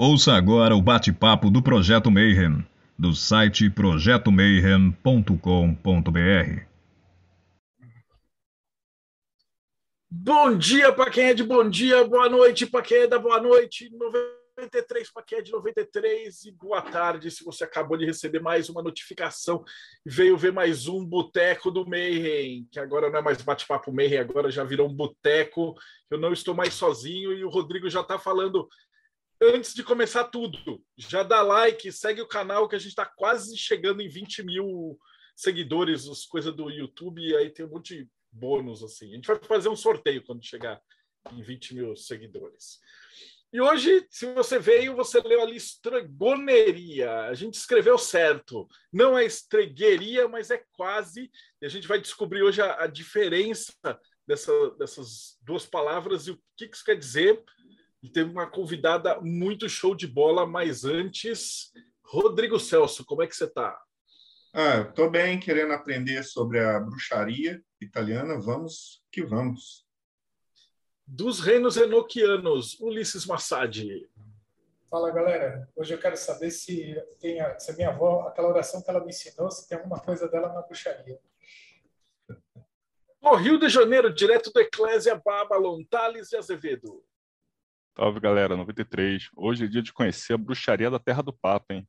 Ouça agora o bate-papo do Projeto Mayhem, do site projetomayhem.com.br. Bom dia para quem é de bom dia, boa noite para quem é da boa noite, 93 para quem é de 93 e boa tarde. Se você acabou de receber mais uma notificação veio ver mais um Boteco do Mayhem, que agora não é mais bate-papo Mayhem, agora já virou um boteco, eu não estou mais sozinho e o Rodrigo já está falando antes de começar tudo, já dá like, segue o canal que a gente está quase chegando em 20 mil seguidores, as coisas do YouTube, e aí tem um monte de bônus assim. A gente vai fazer um sorteio quando chegar em 20 mil seguidores. E hoje, se você veio, você leu ali estregoneria. A gente escreveu certo. Não é estregueria, mas é quase. E a gente vai descobrir hoje a, a diferença dessa, dessas duas palavras e o que, que isso quer dizer e teve uma convidada muito show de bola, mas antes, Rodrigo Celso, como é que você está? Ah, estou bem, querendo aprender sobre a bruxaria italiana. Vamos que vamos. Dos reinos enoquianos, Ulisses Massad. Fala, galera. Hoje eu quero saber se tem a, se a minha avó, aquela oração que ela me ensinou, se tem alguma coisa dela na bruxaria. O Rio de Janeiro, direto do Eclésia Babylon, Thales de Azevedo. Salve, galera, 93. Hoje é dia de conhecer a bruxaria da Terra do Papa, hein?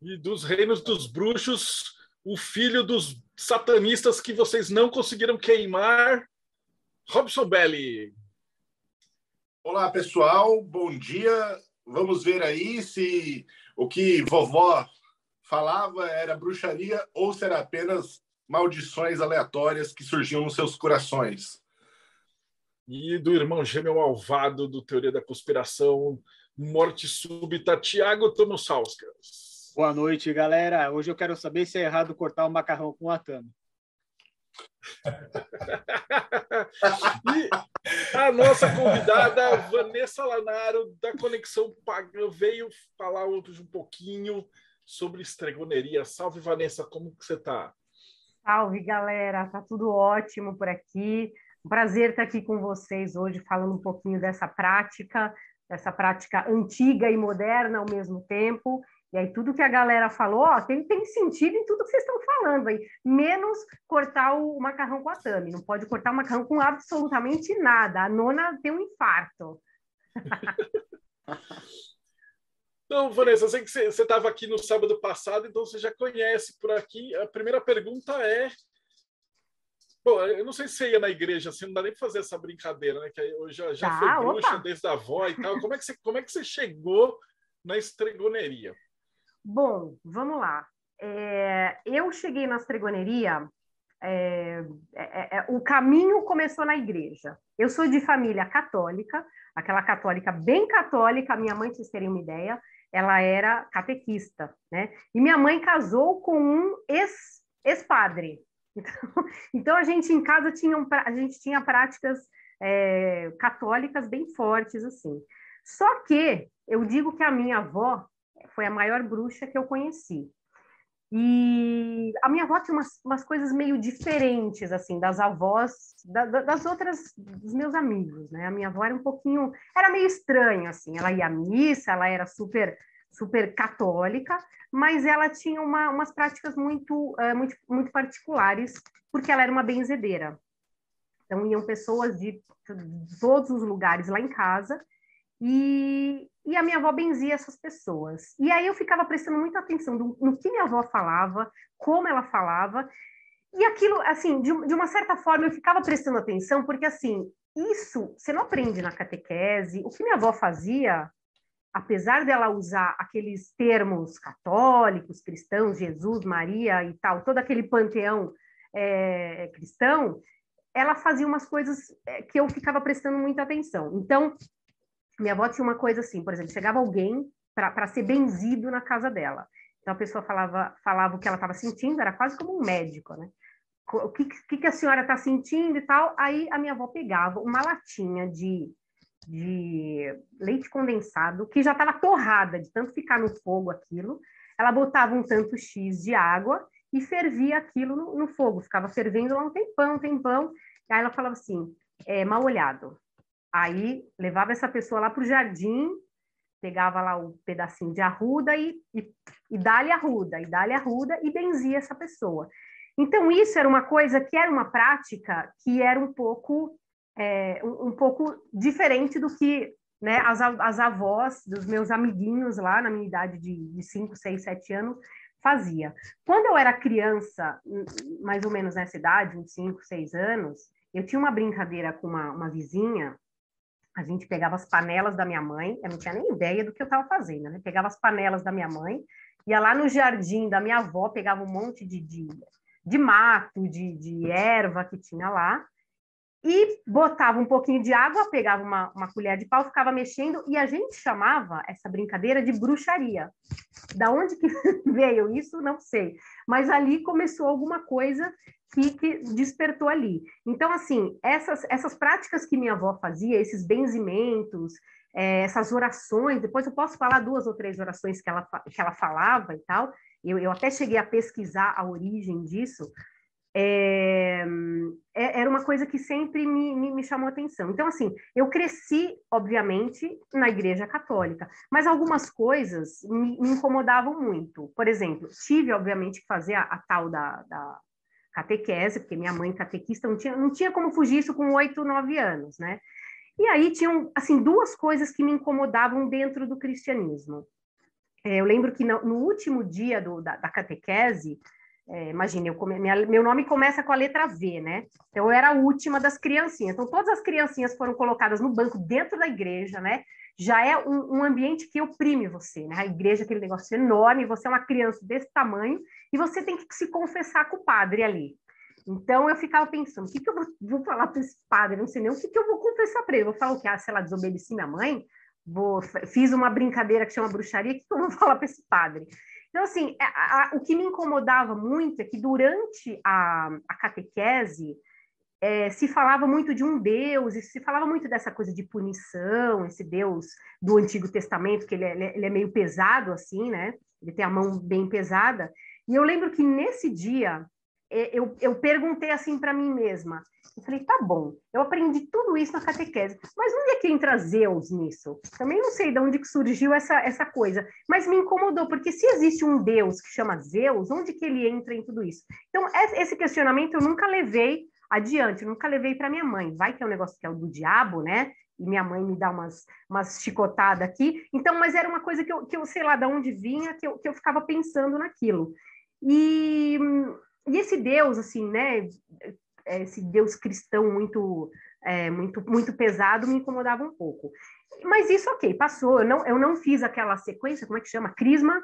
E dos reinos dos bruxos, o filho dos satanistas que vocês não conseguiram queimar, Robson Belli. Olá, pessoal, bom dia. Vamos ver aí se o que vovó falava era bruxaria ou se era apenas maldições aleatórias que surgiam nos seus corações e do irmão gêmeo malvado do Teoria da Conspiração, Morte Súbita, Tiago Tomosauskas. Boa noite, galera. Hoje eu quero saber se é errado cortar o macarrão com atame. e a nossa convidada, Vanessa Lanaro, da Conexão Pagã, veio falar hoje um pouquinho sobre estregoneria. Salve, Vanessa, como que você está? Salve, galera. Tá tudo ótimo por aqui. Um prazer estar aqui com vocês hoje, falando um pouquinho dessa prática, dessa prática antiga e moderna ao mesmo tempo. E aí, tudo que a galera falou, ó, tem, tem sentido em tudo que vocês estão falando aí, menos cortar o macarrão com a tame. Não pode cortar o macarrão com absolutamente nada. A nona tem um infarto. Então, Vanessa, eu sei que você estava aqui no sábado passado, então você já conhece por aqui. A primeira pergunta é Bom, eu não sei se você ia na igreja assim, não dá nem pra fazer essa brincadeira, né? Que eu já, já tá, fui bruxa desde a avó e tal. Como é, que você, como é que você chegou na estregoneria? Bom, vamos lá. É, eu cheguei na estregoneria. É, é, é, o caminho começou na igreja. Eu sou de família católica, aquela católica bem católica. Minha mãe, vocês terem uma ideia, ela era catequista, né? E minha mãe casou com um ex-padre. Então, então, a gente em casa tinha, um, a gente tinha práticas é, católicas bem fortes assim. Só que eu digo que a minha avó foi a maior bruxa que eu conheci. E a minha avó tinha umas, umas coisas meio diferentes, assim, das avós, da, das outras, dos meus amigos, né? A minha avó era um pouquinho, era meio estranha, assim, ela ia à missa, ela era super super católica, mas ela tinha uma, umas práticas muito, uh, muito, muito particulares, porque ela era uma benzedeira. Então, iam pessoas de, todos os lugares lá em casa, e, e, a minha avó benzia essas pessoas. E aí eu ficava prestando muita atenção no, no que minha avó falava, como ela falava, e aquilo, assim, de, de uma certa forma eu ficava prestando atenção, porque, assim, isso você não aprende na catequese. O que minha avó fazia apesar dela usar aqueles termos católicos, cristãos, Jesus, Maria e tal, todo aquele panteão é, cristão, ela fazia umas coisas é, que eu ficava prestando muita atenção. Então, minha avó tinha uma coisa assim, por exemplo, chegava alguém para ser benzido na casa dela. Então a pessoa falava, falava o que ela estava sentindo, era quase como um médico, né? O que, que, que a senhora está sentindo e tal. Aí a minha avó pegava uma latinha de de leite condensado, que já estava torrada de tanto ficar no fogo aquilo. Ela botava um tanto X de água e fervia aquilo no, no fogo, ficava fervendo lá um tempão, um tempão. Aí ela falava assim, é, mal olhado. Aí levava essa pessoa lá para o jardim, pegava lá o pedacinho de arruda e, e, e dá-lhe arruda, e dá-lhe arruda e benzia essa pessoa. Então, isso era uma coisa que era uma prática que era um pouco, é, um, um, pouco diferente do que né, as, as avós dos meus amiguinhos lá na minha idade de 5, 6, 7 anos fazia. Quando eu era criança, mais ou menos nessa idade, uns 5, 6 anos, eu tinha uma brincadeira com uma, uma vizinha a gente pegava as panelas da minha mãe, eu não tinha nem ideia do que eu estava fazendo, né? Pegava as panelas da minha mãe, ia lá no jardim da minha avó, pegava um monte de, de, de mato, de, de erva que tinha lá, e botava um pouquinho de água, pegava uma, uma colher de pau, ficava mexendo, e a gente chamava essa brincadeira de bruxaria. Da onde que veio isso, não sei. Mas ali começou alguma coisa que, que despertou ali. Então, assim, essas, essas práticas que minha avó fazia, esses benzimentos, é, essas orações, depois eu posso falar duas ou três orações que ela, que ela falava e tal, eu, eu até cheguei a pesquisar a origem disso, é, é, era uma coisa que sempre me, me, me, chamou atenção. Então, assim, eu cresci, obviamente, na Igreja Católica, mas algumas coisas me, me incomodavam muito. Por exemplo, tive, obviamente, que fazer a, a tal da, da, catequese, porque minha mãe catequista não tinha, não tinha como fugir isso com oito, nove anos, né? E aí tinham, assim, duas coisas que me incomodavam dentro do cristianismo. É, eu lembro que no, no último dia do, da, da catequese, é, imagine, eu come, minha, meu nome começa com a letra V, né? Então, eu era a última das criancinhas. Então, todas as criancinhas foram colocadas no banco dentro da igreja, né? Já é um, um ambiente que oprime você, né? A igreja, aquele negócio enorme, você é uma criança desse tamanho e você tem que se confessar com o padre ali. Então, eu ficava pensando, o que, que eu vou, vou falar para esse padre? não sei nem o que, que eu vou confessar para ele. Eu vou falar o que? Ah, sei lá, desobedeci minha mãe? Vou, fiz uma brincadeira que chama bruxaria, o que, que eu vou falar para esse padre? Então, assim, a, a, o que me incomodava muito é que durante a, a catequese é, se falava muito de um Deus, e se falava muito dessa coisa de punição, esse Deus do Antigo Testamento, que ele é, ele é meio pesado, assim, né? Ele tem a mão bem pesada. E eu lembro que nesse dia é, eu, eu perguntei assim para mim mesma. Eu falei, tá bom, eu aprendi tudo isso na catequese, mas onde é que entra Zeus nisso? Também não sei de onde que surgiu essa, essa coisa, mas me incomodou, porque se existe um Deus que chama Zeus, onde que ele entra em tudo isso? Então, esse questionamento eu nunca levei adiante, eu nunca levei para minha mãe. Vai que é um negócio que é o do diabo, né? E minha mãe me dá umas, umas chicotadas aqui. Então, mas era uma coisa que eu, que eu sei lá de onde vinha, que eu, que eu ficava pensando naquilo. E e esse Deus, assim, né, esse Deus cristão muito, é, muito, muito pesado me incomodava um pouco. Mas isso, ok, passou. Eu não, eu não fiz aquela sequência, como é que chama? Crisma.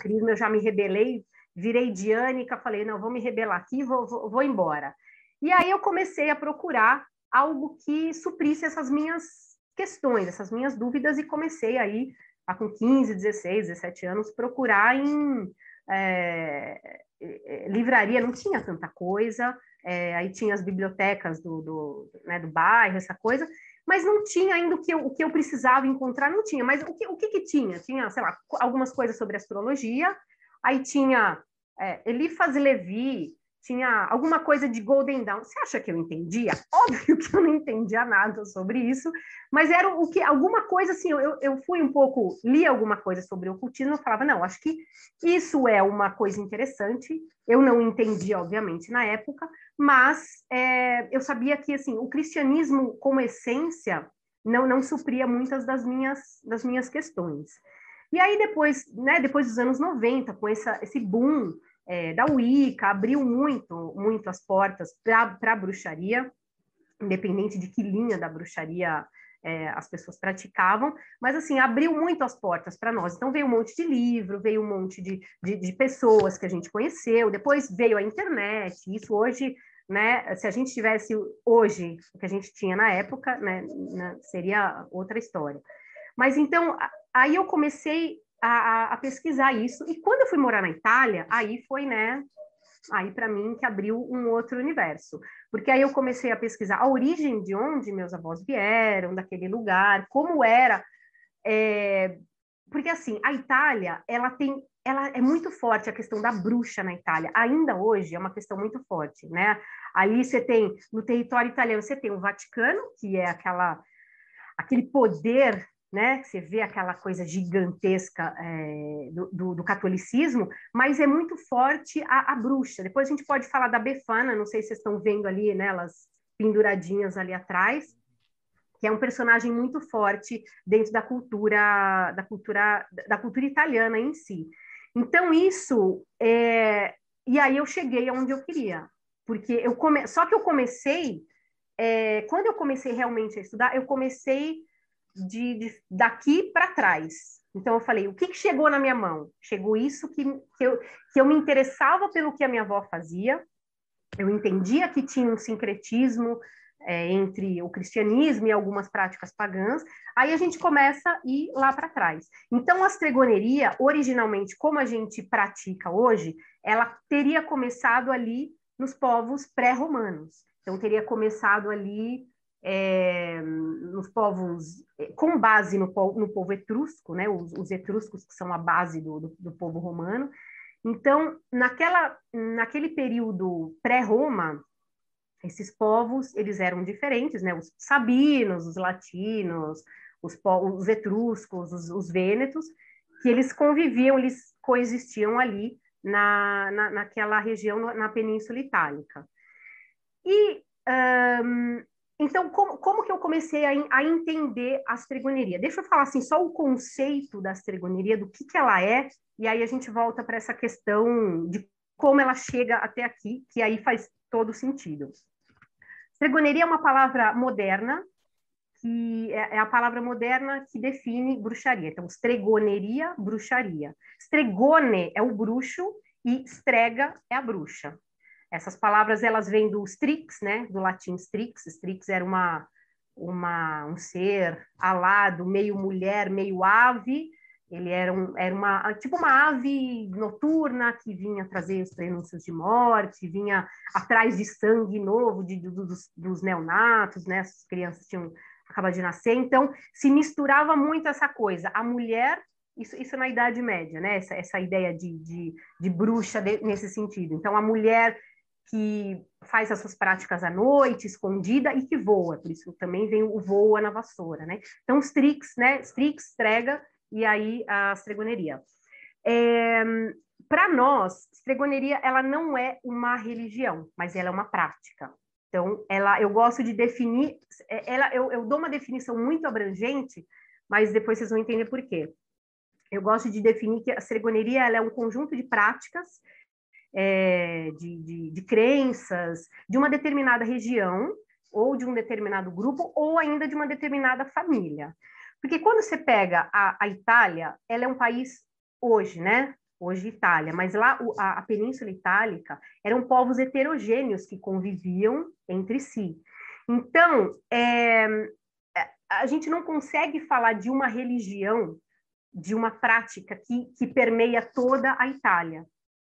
Crisma eu já me rebelei, virei diânica, falei, não, vou me rebelar aqui, vou, vou, vou embora. E aí eu comecei a procurar algo que suprisse essas minhas questões, essas minhas dúvidas, e comecei aí, com 15, 16, 17 anos, procurar em é, é, livraria não tinha tanta coisa, é, aí tinha as bibliotecas do, do, né, do bairro, essa coisa, mas não tinha ainda o que eu, o que eu precisava encontrar, não tinha. Mas o que, o que, que tinha? Tinha, sei lá, algumas coisas sobre astrologia, aí tinha é, Elifas Levi, tinha alguma coisa de Golden Dawn. Você acha que eu entendia? Óbvio que eu não entendia nada sobre isso, mas era o que alguma coisa assim, eu, eu fui um pouco, li alguma coisa sobre o ocultismo, eu falava, não, acho que isso é uma coisa interessante. Eu não entendi, obviamente, na época, mas é, eu sabia que assim, o cristianismo como essência não, não supria muitas das minhas, das minhas questões. E aí depois, né, depois dos anos 90, com essa, esse boom é, da Wicca, abriu muito, muito as portas para a bruxaria, independente de que linha da bruxaria é, as pessoas praticavam, mas assim, abriu muito as portas para nós. Então veio um monte de livro, veio um monte de, de, de, pessoas que a gente conheceu, depois veio a internet, isso hoje, né, se a gente tivesse hoje o que a gente tinha na época, né, seria outra história. Mas então, aí eu comecei a, a, pesquisar isso. E quando eu fui morar na Itália, aí foi, né? Aí para mim que abriu um outro universo, porque aí eu comecei a pesquisar a origem de onde meus avós vieram, daquele lugar, como era, é... porque assim a Itália ela tem ela é muito forte a questão da bruxa na Itália. Ainda hoje é uma questão muito forte, né? Ali você tem no território italiano você tem o Vaticano, que é aquela aquele poder né? Você vê aquela coisa gigantesca é, do, do, do, catolicismo, mas é muito forte a, a, bruxa. Depois a gente pode falar da Befana, não sei se vocês estão vendo ali, né? Elas penduradinhas ali atrás, que é um personagem muito forte dentro da cultura da cultura da cultura italiana em si. Então isso é... e aí eu cheguei aonde eu queria, porque eu come... só que eu comecei é... quando eu comecei realmente a estudar, eu comecei de, de daqui para trás. Então eu falei, o que, que, chegou na minha mão? Chegou isso que, que, eu, que eu me interessava pelo que a minha avó fazia, eu entendia que tinha um sincretismo é, entre o cristianismo e algumas práticas pagãs, aí a gente começa a ir lá para trás. Então, a estregoneria, originalmente, como a gente pratica hoje, ela teria começado ali nos povos pré-romanos. Então, teria começado ali é, nos povos, é, com base no, no povo etrusco, né, os, os, etruscos que são a base do, do, do povo romano. Então, naquela, naquele período pré-Roma, esses povos eles eram diferentes, né? Os sabinos, os latinos, os, os etruscos, os, os vênetos, que eles conviviam, eles coexistiam ali na, na, naquela região, na Península Itálica. E um, então, como, como que eu comecei a, a entender a astregoneria? Deixa eu falar assim, só o conceito da astregoneria, do que, que ela é, e aí a gente volta para essa questão de como ela chega até aqui, que aí faz todo sentido. Estregoneria é uma palavra moderna, que é, é a palavra moderna que define bruxaria. Então, estregoneria, bruxaria. Stregone é o bruxo e strega é a bruxa. Essas palavras elas vêm do strix, né? Do latim strix. Strix era uma, uma um ser alado, meio mulher, meio ave. Ele era, um, era uma tipo uma ave noturna que vinha trazer os prenúncios de morte, vinha atrás de sangue novo de, dos, dos neonatos, né? As crianças tinham acabado de nascer, então se misturava muito essa coisa. A mulher isso, isso na Idade Média, né? Essa, essa ideia de, de, de bruxa de, nesse sentido. Então, a mulher que faz as suas práticas à noite, escondida, e que voa, por isso também vem o voa na vassoura, né? Então, Strix, né? Strix, Strega, e aí a estregoneria. É, Para nós, estregoneria, ela não é uma religião, mas ela é uma prática. Então, ela, eu gosto de definir, é, ela, eu, eu dou uma definição muito abrangente, mas depois vocês vão entender por quê. Eu gosto de definir que a ceregoneria ela é um conjunto de práticas é, de, de, de crenças de uma determinada região, ou de um determinado grupo, ou ainda de uma determinada família. Porque quando você pega a, a Itália, ela é um país hoje, né? Hoje Itália, mas lá a, a Península Itálica eram povos heterogêneos que conviviam entre si. Então, é, a gente não consegue falar de uma religião, de uma prática que, que permeia toda a Itália.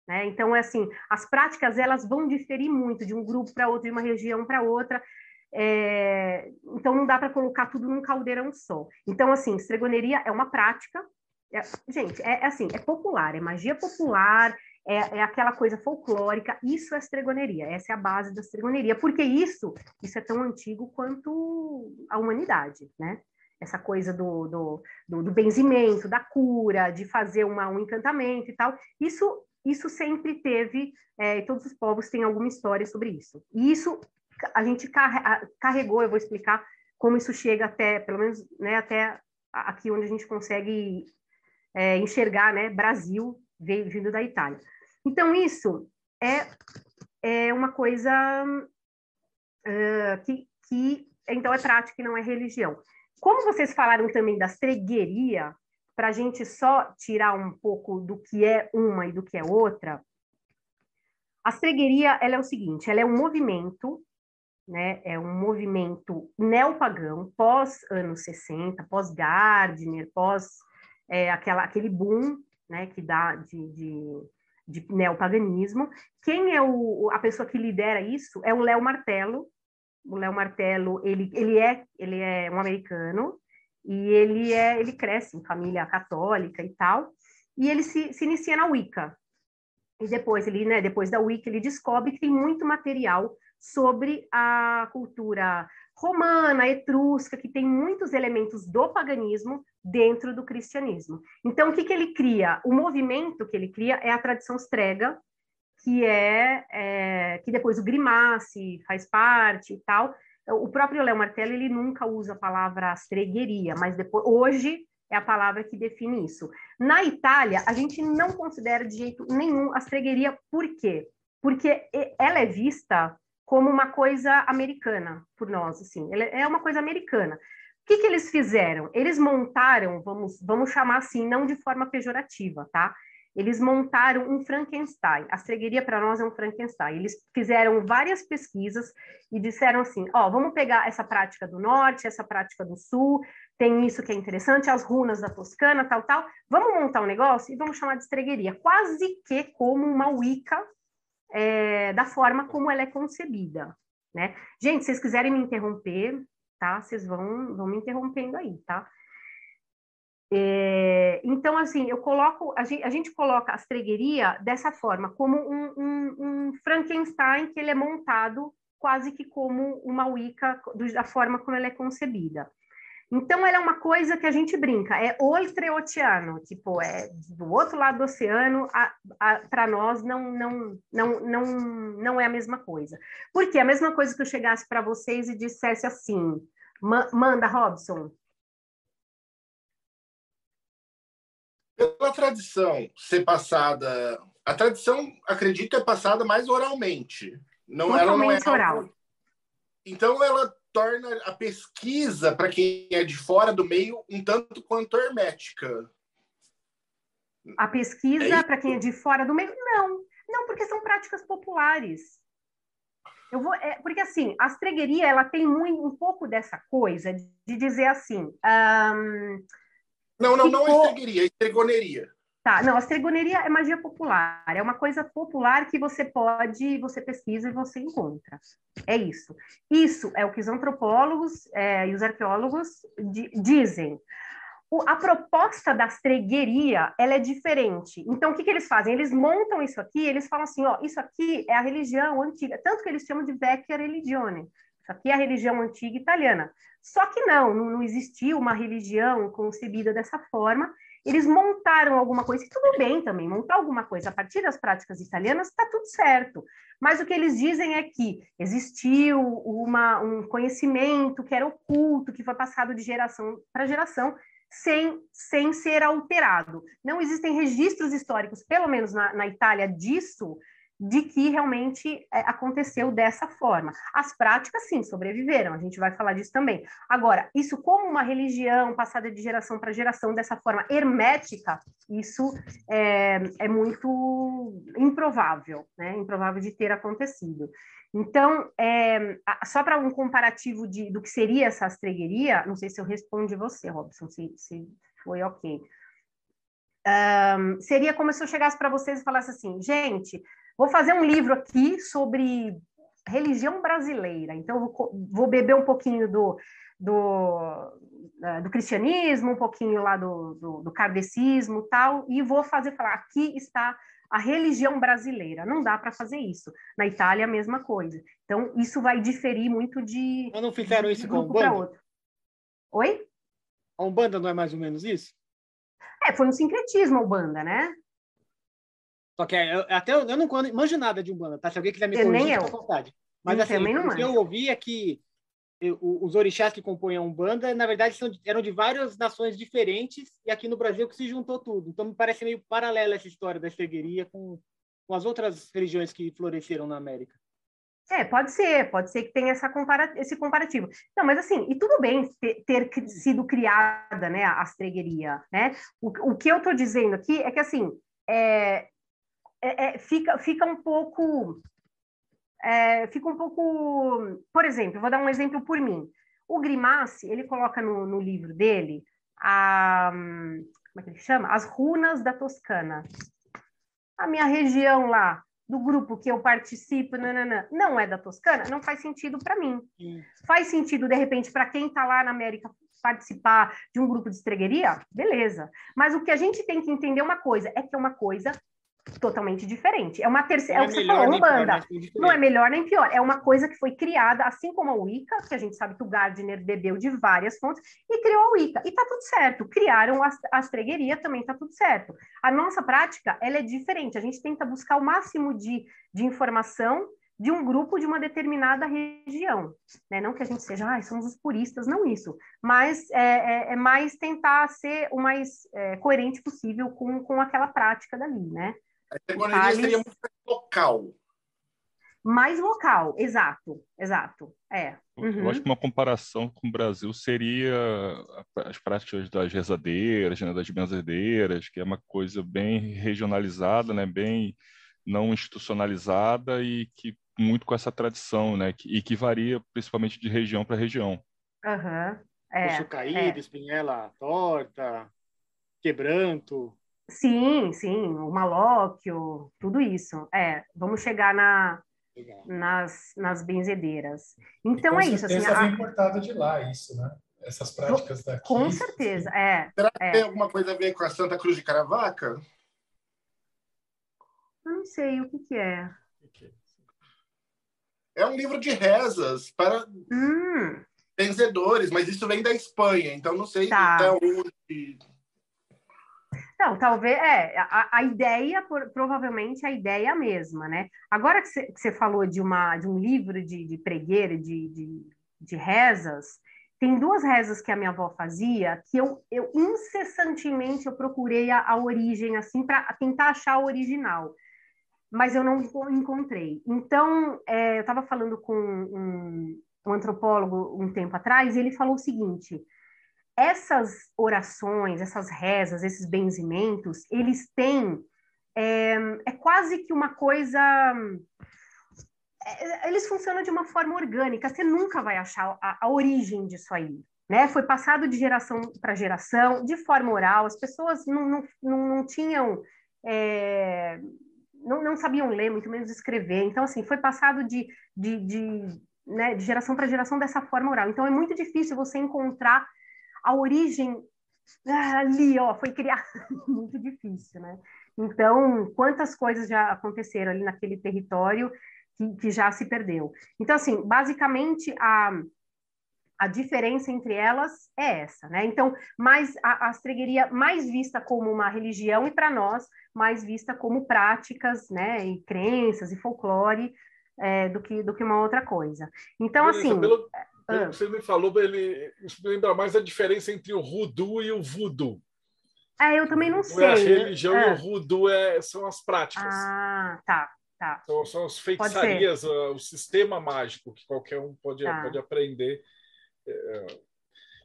Né? Então, é assim, as práticas elas vão diferir muito de um grupo para outro, de uma região para outra. É... Então, não dá para colocar tudo num caldeirão só. Então, assim, estregoneria é uma prática. É... gente, é, é, assim, é popular, é magia popular, é, é, aquela coisa folclórica. Isso é estregoneria, essa é a base da estregoneria, porque isso, isso é tão antigo quanto a humanidade, né? Essa coisa do, do, do, do benzimento, da cura, de fazer uma, um encantamento e tal. Isso isso sempre teve, é, todos os povos têm alguma história sobre isso. E isso a gente carregou, eu vou explicar como isso chega até, pelo menos, né, até aqui onde a gente consegue é, enxergar, né, Brasil vindo da Itália. Então, isso é, é uma coisa uh, que, que, então, é prática e não é religião. Como vocês falaram também da stregueria, para a gente só tirar um pouco do que é uma e do que é outra, a estregueria ela é o seguinte, ela é um movimento, né, é um movimento neopagão, pós anos 60, pós Gardner, pós é, aquela, aquele boom né, que dá de, de, de neopaganismo. Quem é o, a pessoa que lidera isso é o Léo Martelo. O Léo Martelo, ele, ele, é, ele é um americano, e ele é ele cresce em família católica e tal e ele se, se inicia na Wicca e depois ele né depois da Wicca ele descobre que tem muito material sobre a cultura romana etrusca que tem muitos elementos do paganismo dentro do cristianismo. Então, o que, que ele cria? O movimento que ele cria é a tradição strega, que é, é que depois o Grimassi faz parte e tal. O próprio Léo Martello ele nunca usa a palavra astregueria, mas depois hoje é a palavra que define isso. Na Itália, a gente não considera de jeito nenhum astregueria, por quê? Porque ela é vista como uma coisa americana por nós, assim, ela é uma coisa americana. O que, que eles fizeram? Eles montaram, vamos, vamos chamar assim, não de forma pejorativa, tá? Eles montaram um Frankenstein. A cegueria para nós é um Frankenstein. Eles fizeram várias pesquisas e disseram assim: ó, vamos pegar essa prática do norte, essa prática do sul, tem isso que é interessante, as runas da Toscana, tal, tal. Vamos montar um negócio e vamos chamar de estregueria, quase que como uma Wicca é, da forma como ela é concebida, né? Gente, se vocês quiserem me interromper, tá? Vocês vão, vão me interrompendo aí, tá? É, então, assim, eu coloco, a gente, a gente, coloca a estregueria dessa forma, como um, um, um, Frankenstein que ele é montado quase que como uma Wicca, da forma como ela é concebida. Então, ela é uma coisa que a gente brinca, é oltreoceano, tipo, é do outro lado do oceano, para nós não, não, não, não, não é a mesma coisa. Porque a mesma coisa que eu chegasse para vocês e dissesse assim, manda, Robson, tradição ser passada, a tradição, acredito, é passada mais oralmente. Não, ela não é oral. Então ela torna a pesquisa para quem é de fora do meio um tanto quanto hermética. A pesquisa é para quem é de fora do meio? Não, não, porque são práticas populares. Eu vou, é, porque assim, a astregueria ela tem muito, um pouco dessa coisa de dizer assim. Um, não, não, não é estregueria, é estregoneria. Tá, não, a estregoneria é magia popular, é uma coisa popular que você pode, você pesquisa e você encontra. É isso. Isso é o que os antropólogos é, e os arqueólogos di dizem. O, a proposta da astregueria, ela é diferente. Então, o que, que eles fazem? Eles montam isso aqui, eles falam assim, ó, isso aqui é a religião antiga, tanto que eles chamam de vecchia religione. Isso aqui é a religião antiga italiana. Só que não, não existia uma religião concebida dessa forma. Eles montaram alguma coisa, e tudo bem também, montar alguma coisa a partir das práticas italianas está tudo certo. Mas o que eles dizem é que existiu uma, um conhecimento que era oculto, que foi passado de geração para geração, sem, sem ser alterado. Não existem registros históricos, pelo menos na, na Itália, disso, de que realmente é, aconteceu dessa forma. As práticas, sim, sobreviveram, a gente vai falar disso também. Agora, isso como uma religião passada de geração para geração dessa forma hermética, isso é, é muito improvável, né? Improvável de ter acontecido. Então, é, só para um comparativo de, do que seria essa astregueria, não sei se eu respondi você, Robson, se, se foi ok. Um, seria como se eu chegasse para vocês e falasse assim, gente, Vou fazer um livro aqui sobre religião brasileira. Então, vou, vou beber um pouquinho do, do, eh, do cristianismo, um pouquinho lá do, do, do kardecismo tal, e vou fazer falar: aqui está a religião brasileira. Não dá para fazer isso. Na Itália, a mesma coisa. Então, isso vai diferir muito de. Mas não fizeram isso com Umbanda? Outro. Oi? A Umbanda não é mais ou menos isso? É, foi um sincretismo a Umbanda, né? Só que eu, até eu, eu não manjo nada de Umbanda, tá? Se alguém quiser me corrigir, fica à vontade. Mas assim, o que eu ouvi é que os orixás que compõem a Umbanda, na verdade, são, eram de várias nações diferentes e aqui no Brasil que se juntou tudo. Então, me parece meio paralela essa história da estregueria com, com as outras religiões que floresceram na América. É, pode ser, pode ser que tenha essa compara esse comparativo. Não, mas assim, e tudo bem ter, ter sido criada, né, a astregueria, né? O, o que eu estou dizendo aqui é que, assim, é, é, é, fica, fica um pouco. É, fica um pouco. Por exemplo, vou dar um exemplo por mim. O Grimassi, ele coloca no, no livro dele a. Como é que ele chama? As runas da Toscana. A minha região lá, do grupo que eu participo, nanana, não é da Toscana, não faz sentido para mim. Sim. Faz sentido, de repente, para quem está lá na América participar de um grupo de estregueria? Beleza. Mas o que a gente tem que entender é uma coisa, é que é uma coisa totalmente diferente. É uma terceira, é, é o que você falou, Umbanda. Não é melhor nem pior. É uma coisa que foi criada, assim como a Wicca, que a gente sabe que o Gardner bebeu de várias fontes, e criou a Wicca. E tá tudo certo. Criaram a astregueria, também tá tudo certo. A nossa prática, ela é diferente. A gente tenta buscar o máximo de, de informação de um grupo de uma determinada região. Né? Não que a gente seja, ah, somos os puristas, não isso. Mas é, é, é mais tentar ser o mais é, coerente possível com, com aquela prática dali, né? A hegemonia seria muito local. Mais local, exato, exato. É. Uhum. Eu acho que uma comparação com o Brasil seria as práticas das rezadeiras, né, das benzedeiras, que é uma coisa bem regionalizada, né, bem não institucionalizada e que muito com essa tradição, né, e que varia principalmente de região para região. Uhum. É, caído, é. espinhela torta, quebranto. Sim, sim, o malóquio, tudo isso. É, vamos chegar na, nas, nas benzedeiras. Então é isso. Assim, a... vem importado de lá isso, né? Essas práticas daqui. Com certeza, é. Será que é. tem alguma coisa a ver com a Santa Cruz de Caravaca? Eu não sei o que, que é. É um livro de rezas para hum. benzedores, mas isso vem da Espanha, então não sei tá. até onde não, talvez, é, a, a ideia, por, provavelmente a ideia é a mesma, né? Agora que você falou de, uma, de um livro de, de pregueira, de, de, de rezas, tem duas rezas que a minha avó fazia que eu, eu incessantemente eu procurei a, a origem, assim, para tentar achar o original, mas eu não encontrei. Então, é, eu estava falando com um, um antropólogo um tempo atrás, e ele falou o seguinte essas orações, essas rezas, esses benzimentos, eles têm é, é quase que uma coisa é, eles funcionam de uma forma orgânica. Você nunca vai achar a, a origem disso aí. Né? Foi passado de geração para geração, de forma oral. As pessoas não, não, não, não tinham. É, não, não sabiam ler, muito menos escrever. Então, assim, foi passado de, de, de, né, de geração para geração dessa forma oral. Então, é muito difícil você encontrar a origem ah, ali, ó, foi criada muito difícil, né? Então, quantas coisas já aconteceram ali naquele território que, que já se perdeu. Então, assim, basicamente a a diferença entre elas é essa, né? Então, mais a, a astregueria mais vista como uma religião e para nós mais vista como práticas, né, e crenças e folclore é, do que do que uma outra coisa. Então, assim, pelo, ah. Você me falou, ele, lembra mais a diferença entre o voodoo e o voodoo. É, eu também não sei. A religião ah. e o voodoo é, são as práticas. Ah, tá, tá. São, são as feitiçarias, o sistema mágico que qualquer um pode, tá. pode aprender. É,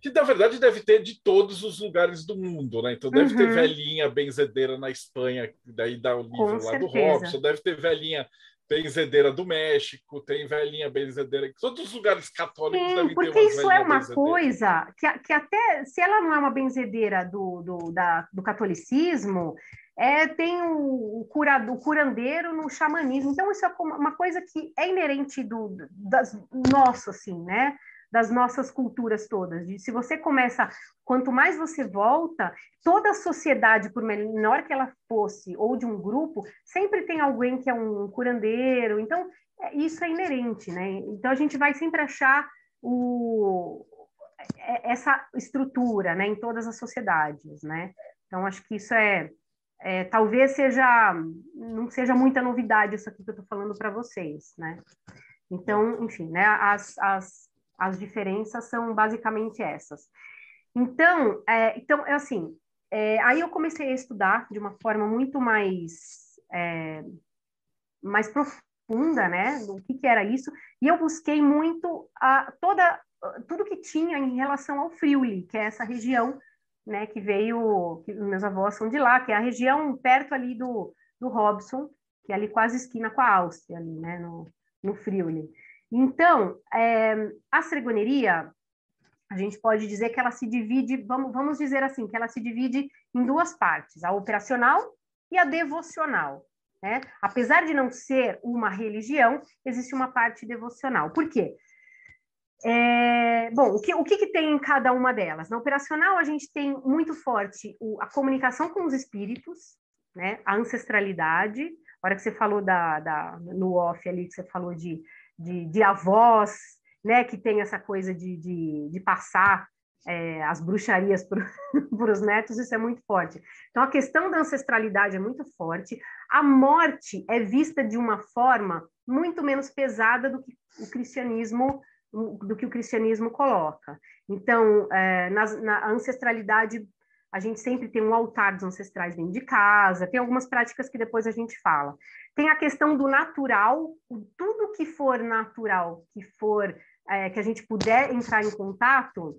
que na verdade deve ter de todos os lugares do mundo, né? Então deve uhum. ter velhinha benzedeira na Espanha, daí dá o livro Com lá certeza. do Robson, deve ter velhinha benzedeira do México, tem velhinha benzedeira. Todos os lugares católicos Sim, devem porque ter isso é uma coisa que, que até se ela não é uma benzedeira do, do, da, do catolicismo, é, tem o, o, cura, o curandeiro no xamanismo. Então, isso é uma coisa que é inerente do, das nosso, assim, né? Das nossas culturas todas. Se você começa, quanto mais você volta, toda a sociedade, por menor que ela fosse, ou de um grupo, sempre tem alguém que é um curandeiro. Então, é, isso é inerente, né? Então, a gente vai sempre achar o, é, essa estrutura, né, em todas as sociedades, né? Então, acho que isso é, é talvez seja, não seja muita novidade isso aqui que eu estou falando para vocês, né? Então, enfim, né, as, as as diferenças são basicamente essas. Então, é, então é assim, é, aí eu comecei a estudar de uma forma muito mais, é, mais profunda, né, do que, que, era isso, e eu busquei muito a, toda, tudo que tinha em relação ao Friuli, que é essa região, né, que veio, que meus avós são de lá, que é a região perto ali do, do Robson, que é ali quase esquina com a Áustria, ali, né, no, no Friuli. Então, é, a ceregoneria, a gente pode dizer que ela se divide, vamos, vamos dizer assim, que ela se divide em duas partes, a operacional e a devocional. Né? Apesar de não ser uma religião, existe uma parte devocional. Por quê? É, bom, o, que, o que, que, tem em cada uma delas? Na operacional, a gente tem muito forte o, a comunicação com os espíritos, né? A ancestralidade, a hora que você falou da, da, no off ali, que você falou de, de, de avós, né, que tem essa coisa de, de, de passar é, as bruxarias para os netos, isso é muito forte. Então, a questão da ancestralidade é muito forte. A morte é vista de uma forma muito menos pesada do que o cristianismo do que o cristianismo coloca. Então, é, na, na ancestralidade, a gente sempre tem um altar dos ancestrais dentro de casa, tem algumas práticas que depois a gente fala. Tem a questão do natural, tudo que for natural, que for é, que a gente puder entrar em contato,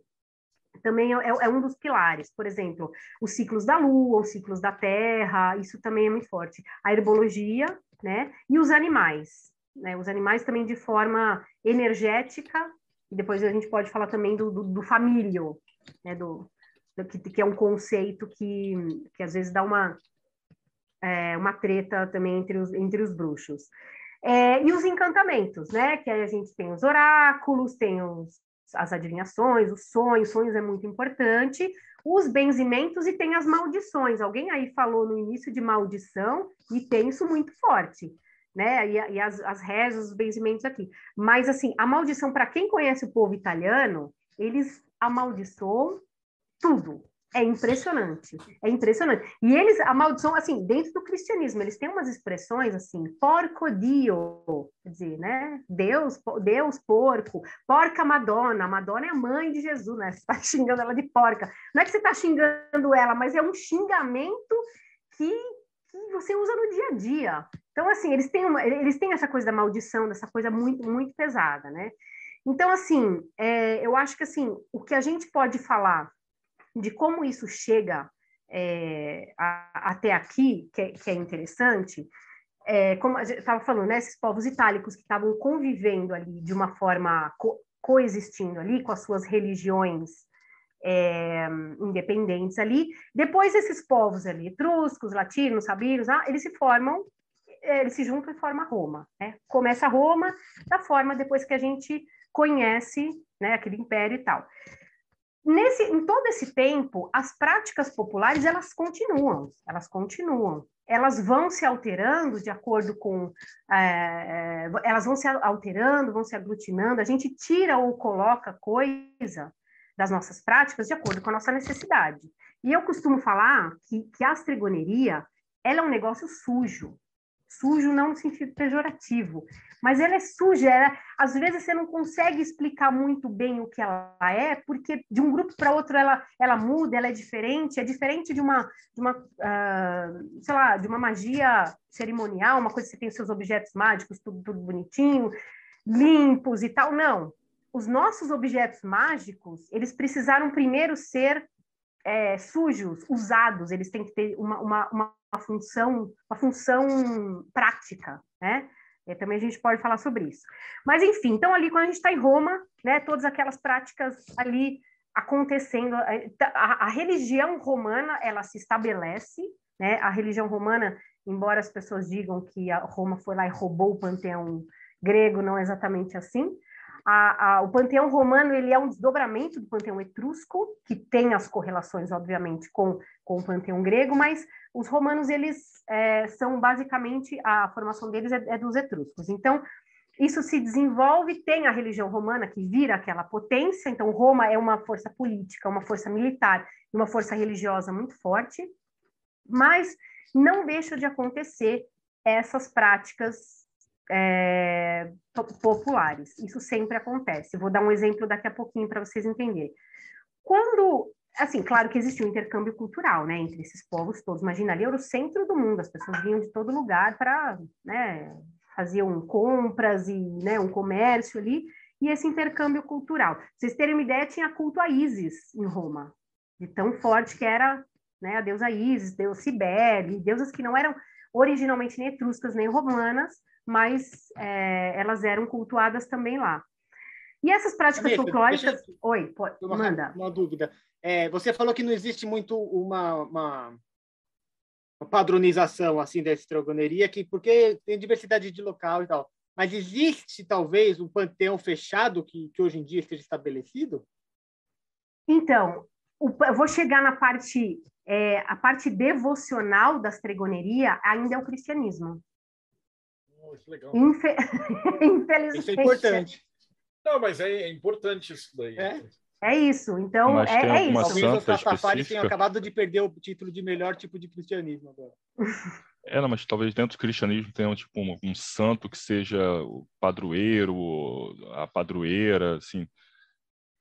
também é, é, um dos pilares. Por exemplo, os ciclos da lua, os ciclos da terra, isso também é muito forte. A herbologia, né? E os animais, né? Os animais também de forma energética, e depois a gente pode falar também do, do, do famílio, né? Do, que, que, é um conceito que, que às vezes dá uma, é, uma treta também entre os, entre os bruxos. É, e os encantamentos, né? Que aí a gente tem os oráculos, tem os, as adivinhações, os sonhos, sonhos é muito importante, os benzimentos e tem as maldições. Alguém aí falou no início de maldição e tem isso muito forte, né? E, e as, as rezas, os benzimentos aqui. Mas, assim, a maldição, para quem conhece o povo italiano, eles amaldiçoam tudo, é impressionante, é impressionante. E eles, a maldição, assim, dentro do cristianismo, eles têm umas expressões assim, porco dio, quer dizer, né? Deus, Deus porco, porca Madonna, Madonna é a mãe de Jesus, né? Você está xingando ela de porca. Não é que você está xingando ela, mas é um xingamento que, que você usa no dia a dia. Então, assim, eles têm, uma, eles têm essa coisa da maldição, dessa coisa muito, muito pesada, né? Então, assim, é, eu acho que, assim, o que a gente pode falar de como isso chega é, a, até aqui, que é, que é interessante, é, como gente estava falando, né, esses povos itálicos que estavam convivendo ali de uma forma co coexistindo ali com as suas religiões é, independentes ali. Depois esses povos ali, etruscos, latinos, sabinos, ah, eles se formam, é, eles se juntam e formam Roma. Né? Começa Roma da forma depois que a gente conhece né, aquele império e tal. Nesse, em todo esse tempo, as práticas populares elas continuam, elas continuam. Elas vão se alterando de acordo com, é, elas vão se alterando, vão se aglutinando. A gente tira ou coloca coisa das nossas práticas de acordo com a nossa necessidade. E eu costumo falar que, que a astrigoneria ela é um negócio sujo, sujo não no sentido pejorativo, mas ela é suja. Ela, às vezes você não consegue explicar muito bem o que ela é, porque de um grupo para outro ela, ela muda, ela é diferente, é diferente de uma, de uma uh, sei lá, de uma magia cerimonial, uma coisa que você tem seus objetos mágicos, tudo, tudo bonitinho, limpos e tal. Não. Os nossos objetos mágicos, eles precisaram primeiro ser é, sujos, usados, eles têm que ter uma, uma, uma função, uma função prática, né? E também a gente pode falar sobre isso. Mas, enfim, então ali quando a gente está em Roma, né, todas aquelas práticas ali acontecendo, tá, a, a, religião romana, ela se estabelece, né? A religião romana, embora as pessoas digam que a Roma foi lá e roubou o panteão grego, não é exatamente assim, a, a, o panteão romano ele é um desdobramento do panteão etrusco, que tem as correlações, obviamente, com, com o panteão grego, mas os romanos, eles é, são basicamente, a formação deles é, é dos etruscos. Então, isso se desenvolve, tem a religião romana que vira aquela potência, então Roma é uma força política, uma força militar, uma força religiosa muito forte, mas não deixa de acontecer essas práticas é, populares. Isso sempre acontece. Vou dar um exemplo daqui a pouquinho para vocês entenderem. Quando, assim, claro que existe um intercâmbio cultural, né, entre esses povos todos. Imagina, ali era o centro do mundo, as pessoas vinham de todo lugar para, né, faziam compras e, né, um comércio ali, e esse intercâmbio cultural. Pra vocês terem uma ideia, tinha culto a Isis em Roma, de tão forte que era, né, a deusa Isis, deus Cibele, deusas que não eram originalmente nem etruscas nem romanas, mas é, elas eram cultuadas também lá. E essas práticas Amiga, folclóricas. Eu... Oi, pode, uma, manda. Uma dúvida. É, você falou que não existe muito uma, uma, uma padronização assim da estrogoneria, que, porque tem diversidade de local e tal. Mas existe talvez um panteão fechado que, que hoje em dia esteja estabelecido? Então, o, eu vou chegar na parte é, a parte devocional da estregoneria ainda é o cristianismo. Legal. Infe... Infelizmente. Isso é importante. Não, mas é, é importante isso daí. É? É isso, então Mas é, tem é isso. Talvez os santa Rastafaris tenham acabado de perder o título de melhor tipo de cristianismo agora. É, não, mas talvez dentro do cristianismo tenha tipo um, um santo que seja o padroeiro, a padroeira, assim,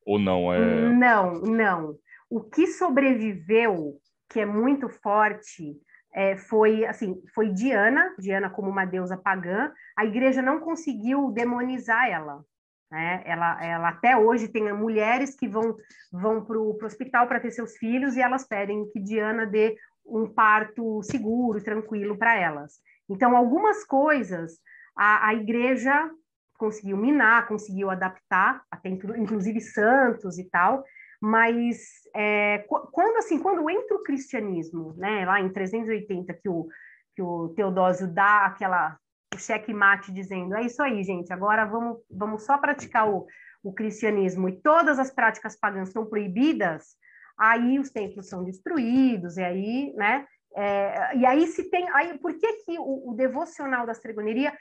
ou não é? Não, não. O que sobreviveu, que é muito forte, é, foi assim, foi Diana, Diana como uma deusa pagã. A igreja não conseguiu demonizar ela. Né? Ela, ela até hoje tem mulheres que vão vão para o hospital para ter seus filhos e elas pedem que Diana dê um parto seguro, tranquilo para elas. Então, algumas coisas a, a igreja conseguiu minar, conseguiu adaptar, até inclusive santos e tal, mas é, quando assim, quando entra o cristianismo, né, lá em 380 que o que o Teodósio dá aquela o cheque-mate dizendo é isso aí, gente, agora vamos vamos só praticar o, o cristianismo e todas as práticas pagãs estão proibidas, aí os templos são destruídos, e aí, né? É, e aí se tem. Aí, por que, que o, o devocional da estregoneria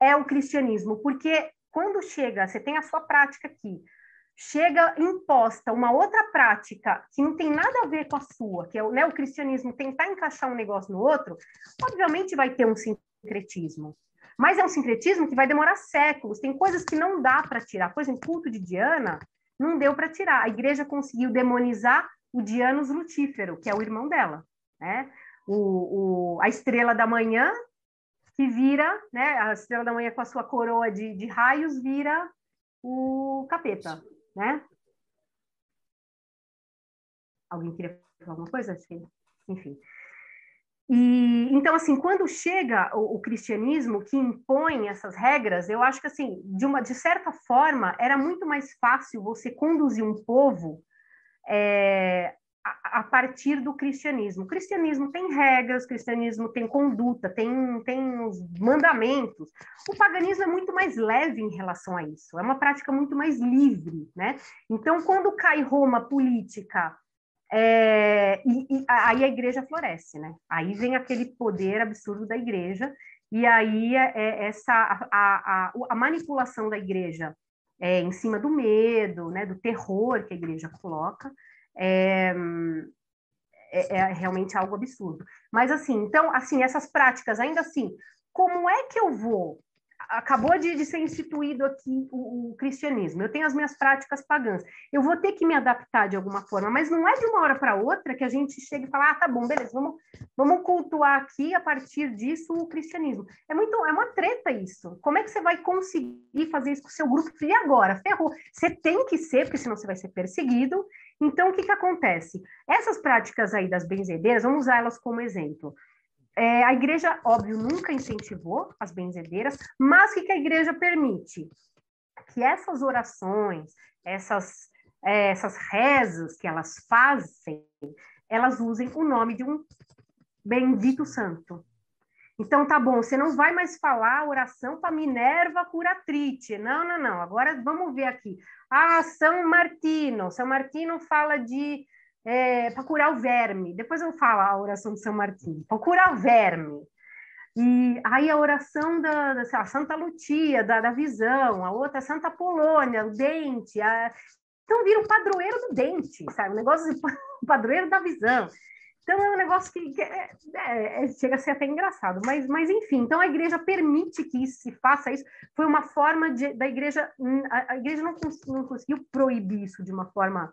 é o cristianismo? Porque quando chega, você tem a sua prática aqui, chega imposta uma outra prática que não tem nada a ver com a sua, que é né, o cristianismo tentar encaixar um negócio no outro, obviamente vai ter um sincretismo. Mas é um sincretismo que vai demorar séculos. Tem coisas que não dá para tirar. Por exemplo, culto de Diana não deu para tirar. A igreja conseguiu demonizar o Dianus lutífero, que é o irmão dela, né? O, o, a estrela da manhã, que vira, né? A estrela da manhã com a sua coroa de, de raios vira o capeta, né? Alguém queria falar alguma coisa? Enfim. E então assim, quando chega o, o, cristianismo que impõe essas regras, eu acho que assim, de uma de certa forma, era muito mais fácil você conduzir um povo é, a, partir do cristianismo. O cristianismo tem regras, o cristianismo tem conduta, tem, tem os mandamentos. O paganismo é muito mais leve em relação a isso, é uma prática muito mais livre, né? Então, quando cai Roma política, é, e, e, aí a igreja floresce, né? Aí vem aquele poder absurdo da igreja, e aí é, é essa a, a, a, manipulação da igreja é, em cima do medo, né, do terror que a igreja coloca, é, é, é, realmente algo absurdo. Mas assim, então, assim, essas práticas, ainda assim, como é que eu vou? Acabou de, de ser instituído aqui o, o, cristianismo. Eu tenho as minhas práticas pagãs. Eu vou ter que me adaptar de alguma forma, mas não é de uma hora para outra que a gente chega e fala: ah, tá bom, beleza, vamos, vamos cultuar aqui a partir disso o cristianismo. É muito, é uma treta isso. Como é que você vai conseguir fazer isso com o seu grupo? E agora? Ferrou. Você tem que ser, porque senão você vai ser perseguido. Então, o que, que acontece? Essas práticas aí das benzedeiras, vamos usar elas como exemplo. É, a igreja, óbvio, nunca incentivou as benzedeiras, mas o que, que a igreja permite? Que essas orações, essas, é, essas rezas que elas fazem, elas usem o nome de um bendito santo. Então, tá bom, você não vai mais falar oração para Minerva curatrite. Não, não, não. Agora vamos ver aqui. Ah, São Martino. São Martino fala de é, para curar o verme. Depois eu falo a oração de São Martino, para curar o verme. E aí a oração da, da lá, Santa Lutia, da, da, visão, a outra Santa Polônia, o dente. A... Então vira o padroeiro do dente, sabe? O negócio de padroeiro da visão. Então é um negócio que, que é, é, é, chega a ser até engraçado, mas, mas enfim, então a igreja permite que se faça isso. Foi uma forma de, da igreja, a, a igreja não, cons, não conseguiu proibir isso de uma forma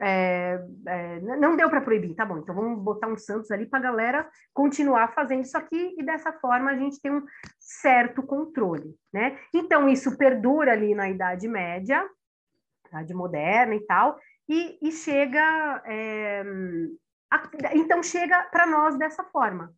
é, é, não deu para proibir, tá bom, então vamos botar uns santos ali para a galera continuar fazendo isso aqui e dessa forma a gente tem um certo controle, né? Então isso perdura ali na Idade Média, Idade Moderna e tal, e, e chega, é, a, então chega para nós dessa forma.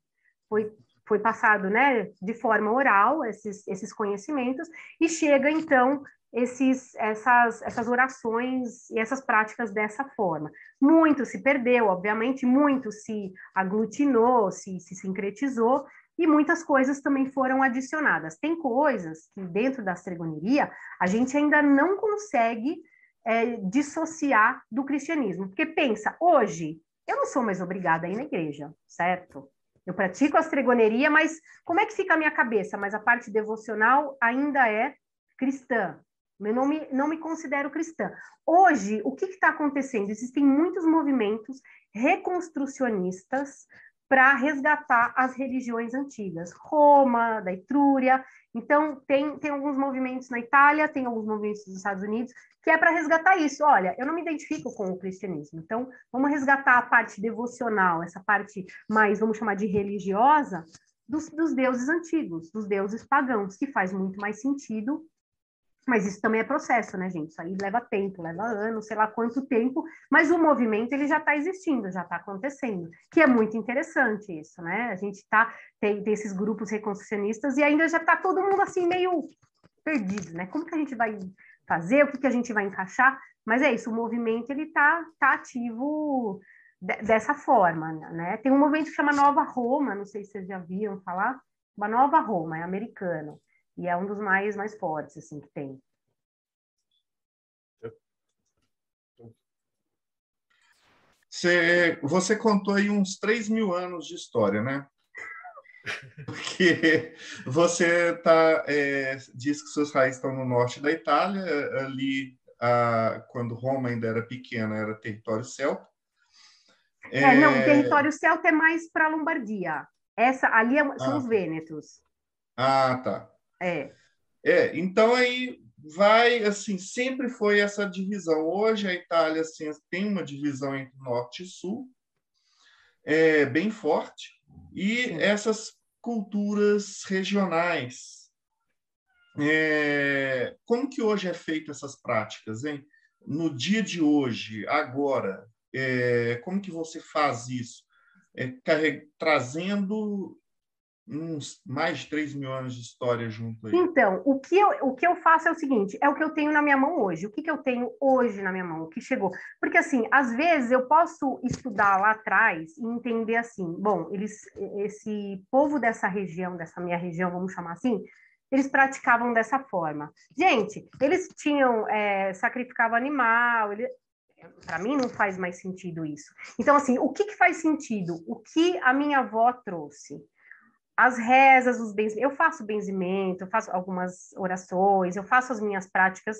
Foi, foi passado, né, de forma oral esses, esses conhecimentos e chega então esses, essas, essas orações e essas práticas dessa forma. Muito se perdeu, obviamente, muito se aglutinou, se, se sincretizou, e muitas coisas também foram adicionadas. Tem coisas que, dentro da estregoneria, a gente ainda não consegue é, dissociar do cristianismo. Porque pensa, hoje, eu não sou mais obrigada a ir na igreja, certo? Eu pratico a estregoneria, mas como é que fica a minha cabeça? Mas a parte devocional ainda é cristã. Eu não me, não me considero cristã. Hoje, o que está acontecendo? Existem muitos movimentos reconstrucionistas para resgatar as religiões antigas, Roma, da Etrúria. Então, tem, tem alguns movimentos na Itália, tem alguns movimentos nos Estados Unidos, que é para resgatar isso. Olha, eu não me identifico com o cristianismo, então vamos resgatar a parte devocional, essa parte mais, vamos chamar de religiosa, dos, dos deuses antigos, dos deuses pagãos, que faz muito mais sentido mas isso também é processo, né, gente? Isso aí leva tempo, leva anos, sei lá quanto tempo, mas o movimento ele já está existindo, já está acontecendo, que é muito interessante isso, né? A gente tá, tem, tem esses grupos reconstrucionistas e ainda já está todo mundo assim meio perdido, né? Como que a gente vai fazer, o que, que a gente vai encaixar? Mas é isso, o movimento ele está tá ativo dessa forma, né? Tem um movimento que chama Nova Roma, não sei se vocês já viram falar, uma Nova Roma, é americano. E é um dos mais, mais fortes, assim, que tem. Você, você contou aí uns 3 mil anos de história, né? Porque você tá, é, diz que seus raízes estão no norte da Itália, ali, a, quando Roma ainda era pequena, era território celta. É, é não, o território celta é mais para a Lombardia. Essa, ali é, são ah. os Vênetos. Ah, tá. É. É, então aí vai, assim, sempre foi essa divisão. Hoje a Itália assim, tem uma divisão entre norte e sul, é, bem forte, e Sim. essas culturas regionais. É, como que hoje é feito essas práticas, hein? No dia de hoje, agora, é, como que você faz isso? É, trazendo uns mais de 3 mil anos de história junto aí. Então, o que, eu, o que eu faço é o seguinte: é o que eu tenho na minha mão hoje. O que, que eu tenho hoje na minha mão? O que chegou? Porque, assim, às vezes eu posso estudar lá atrás e entender assim: bom, eles, esse povo dessa região, dessa minha região, vamos chamar assim, eles praticavam dessa forma. Gente, eles tinham, é, sacrificavam animal, ele, para mim não faz mais sentido isso. Então, assim, o que, que faz sentido? O que a minha avó trouxe? As rezas, os bens, eu faço benzimento, eu faço algumas orações, eu faço as minhas práticas,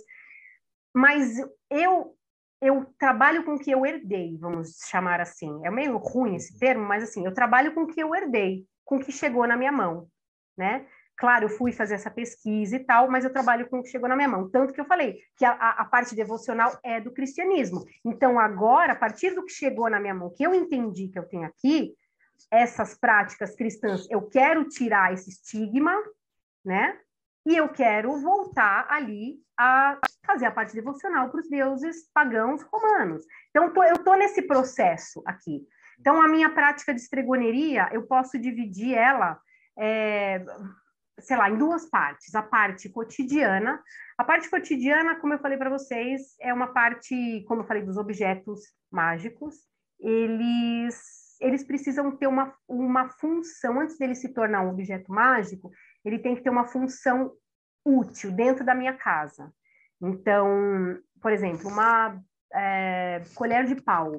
mas eu eu trabalho com o que eu herdei, vamos chamar assim. É meio ruim esse termo, mas assim, eu trabalho com o que eu herdei, com o que chegou na minha mão, né? Claro, eu fui fazer essa pesquisa e tal, mas eu trabalho com o que chegou na minha mão. Tanto que eu falei que a, a parte devocional é do cristianismo. Então, agora, a partir do que chegou na minha mão, que eu entendi que eu tenho aqui, essas práticas cristãs, eu quero tirar esse estigma, né? E eu quero voltar ali a fazer a parte devocional para os deuses pagãos romanos. Então, tô, eu estou nesse processo aqui. Então, a minha prática de estregoneria, eu posso dividir ela, é, sei lá, em duas partes. A parte cotidiana. A parte cotidiana, como eu falei para vocês, é uma parte, como eu falei, dos objetos mágicos. Eles eles precisam ter uma, uma função, antes dele se tornar um objeto mágico, ele tem que ter uma função útil dentro da minha casa. Então, por exemplo, uma é, colher de pau.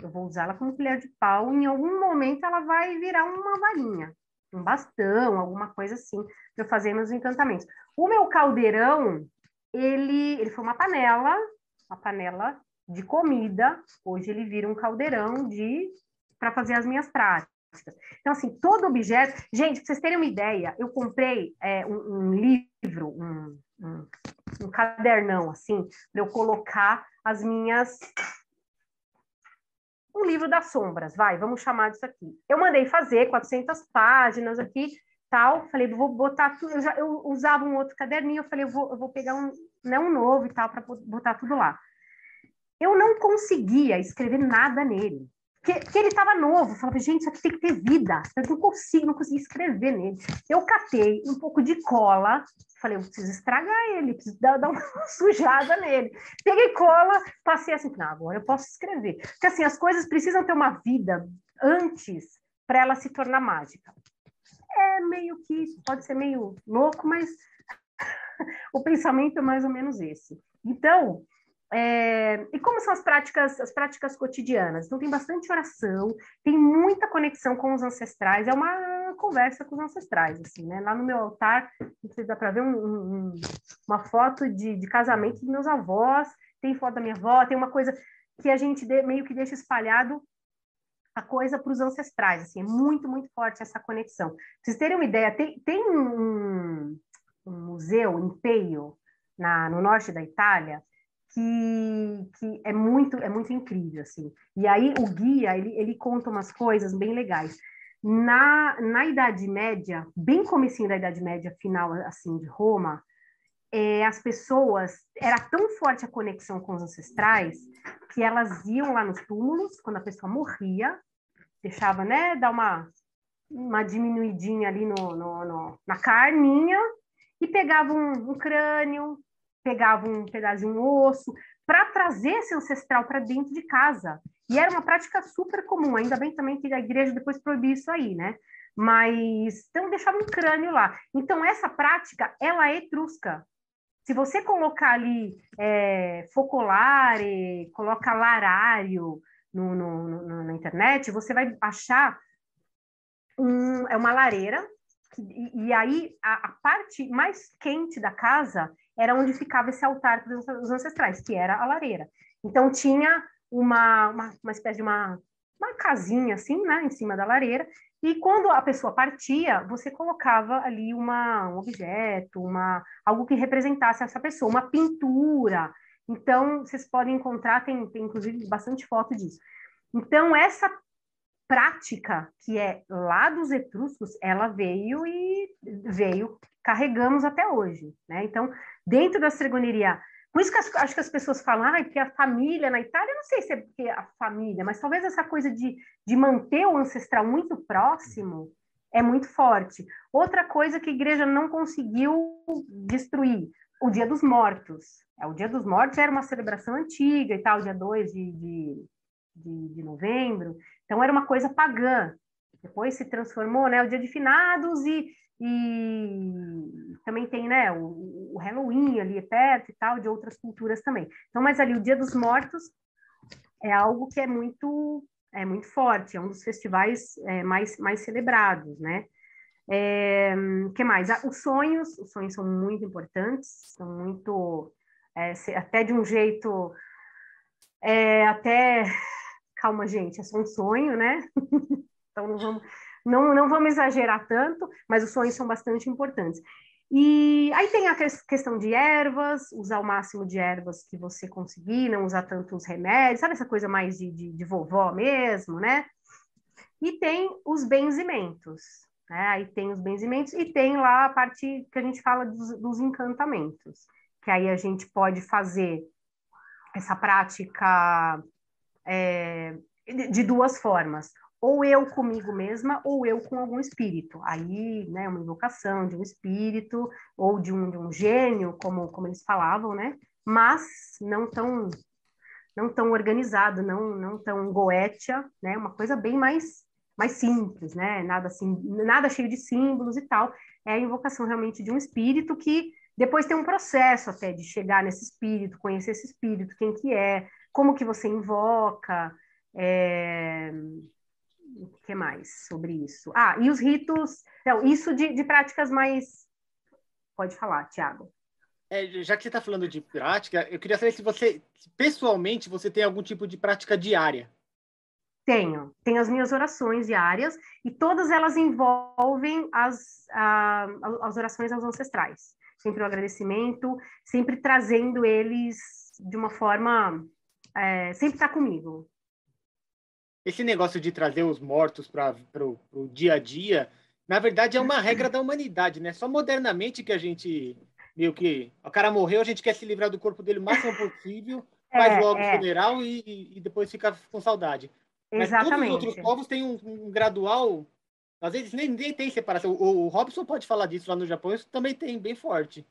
Eu vou usá-la como colher de pau, em algum momento ela vai virar uma varinha, um bastão, alguma coisa assim, para fazer meus encantamentos. O meu caldeirão, ele, ele foi uma panela, uma panela de comida, hoje ele vira um caldeirão de para fazer as minhas práticas. Então, assim, todo objeto. Gente, para vocês terem uma ideia, eu comprei é, um, um, livro, um, um, um cadernão, assim, para eu colocar as minhas. Um livro das sombras, vai, vamos chamar disso aqui. Eu mandei fazer 400 páginas aqui, tal. Falei, vou botar tudo. Eu, já, eu usava um outro caderninho, eu falei, eu vou, eu vou pegar um, né, um novo e tal, para botar tudo lá. Eu não conseguia escrever nada nele que, que ele estava novo. Eu falava, gente, isso aqui tem que ter vida. Eu não consigo, não consigo escrever nele. Eu catei um pouco de cola, falei, eu preciso estragar ele, preciso dar, dar uma sujada nele. Peguei cola, passei assim, não, agora eu posso escrever. Porque assim, as coisas precisam ter uma vida antes para ela se tornar mágica. É meio que, pode ser meio louco, mas o pensamento é mais ou menos esse. Então, É, e como são as práticas, as práticas cotidianas? Então tem bastante oração, tem muita conexão com os ancestrais, é uma conversa com os ancestrais, assim, né? Lá no meu altar, se dá para ver um, um, uma foto de, de casamento dos meus avós, tem foto da minha avó, tem uma coisa que a gente de, meio que deixa espalhado a coisa para os ancestrais, assim, é muito, muito forte essa conexão. Pra vocês terem uma ideia, tem, tem um, um museu em Peio, na, no norte da Itália, que, que é muito é muito incrível assim. E aí o guia ele, ele conta umas coisas bem legais. Na, na Idade Média, bem comecinho da Idade Média, final assim de Roma, é, as pessoas era tão forte a conexão com os ancestrais que elas iam lá nos túmulos quando a pessoa morria, deixava né dar uma uma diminuidinha ali no, no, no na carninha e pegavam um, um crânio, pegava um pedaço de um osso para trazer esse ancestral para dentro de casa. E era uma prática super comum, ainda bem também que a igreja depois proibiu isso aí, né? Mas então deixava um crânio lá. Então essa prática ela é etrusca. Se você colocar ali é, focolare, coloca larário no, no, no, na internet, você vai achar um, é uma lareira e, e aí a, a, parte mais quente da casa era onde ficava esse altar dos ancestrais, que era a lareira. Então tinha uma, uma, uma espécie de uma, uma casinha assim, né, em cima da lareira, e quando a pessoa partia, você colocava ali uma, um objeto, uma, algo que representasse essa pessoa, uma pintura. Então, vocês podem encontrar, tem, tem inclusive bastante foto disso. Então, essa prática que é lá dos etruscos, ela veio e veio, carregamos até hoje, né? Então, dentro da cerimoniaria. Por isso que as, acho que as pessoas falam, ah, porque a família na Itália, não sei se é porque a família, mas talvez essa coisa de, de manter o ancestral muito próximo é muito forte. Outra coisa que a igreja não conseguiu destruir, o Dia dos Mortos. É, o Dia dos Mortos era uma celebração antiga e tal, dia 2 de, de, de, de novembro, então era uma coisa pagã. Depois se transformou, né, o Dia de Finados e e também tem né, o, o Halloween ali perto e tal, de outras culturas também. Então, mas ali o Dia dos Mortos é algo que é muito é muito forte, é um dos festivais é, mais, mais celebrados, né? É, que mais? Ah, os sonhos, os sonhos são muito importantes, são muito é, até de um jeito é, até calma gente, é só um sonho, né? então não vamos não, não vamos exagerar tanto, mas os sonhos são bastante importantes. E aí tem a questão de ervas, usar o máximo de ervas que você conseguir, não usar tantos remédios, sabe essa coisa mais de, de, de vovó mesmo, né? E tem os benzimentos, né? Aí tem os benzimentos e tem lá a parte que a gente fala dos, dos encantamentos, que aí a gente pode fazer essa prática é, de duas formas ou eu comigo mesma, ou eu com algum espírito. Aí, né, uma invocação de um espírito, ou de um, de um gênio, como, como eles falavam, né? Mas não tão não tão organizado, não não tão goetia, né? Uma coisa bem mais mais simples, né? Nada assim, nada cheio de símbolos e tal. É a invocação realmente de um espírito que depois tem um processo até de chegar nesse espírito, conhecer esse espírito, quem que é, como que você invoca, é, o que mais sobre isso? Ah, e os ritos. Não, isso de, de práticas mais. Pode falar, Tiago. É, já que você está falando de prática, eu queria saber se você, pessoalmente, você tem algum tipo de prática diária. Tenho. Tenho as minhas orações diárias e todas elas envolvem as, a, as orações aos ancestrais. Sempre o agradecimento, sempre trazendo eles de uma forma. É, sempre está comigo esse negócio de trazer os mortos para o dia a dia, na verdade é uma regra da humanidade, né? Só modernamente que a gente meio que o cara morreu, a gente quer se livrar do corpo dele o máximo possível, faz é, logo é. o funeral e, e, depois fica com saudade. Exatamente. Mas todos os outros povos têm um, um gradual, às vezes nem, nem tem separação. O, o, Robson pode falar disso lá no Japão, isso também tem bem forte.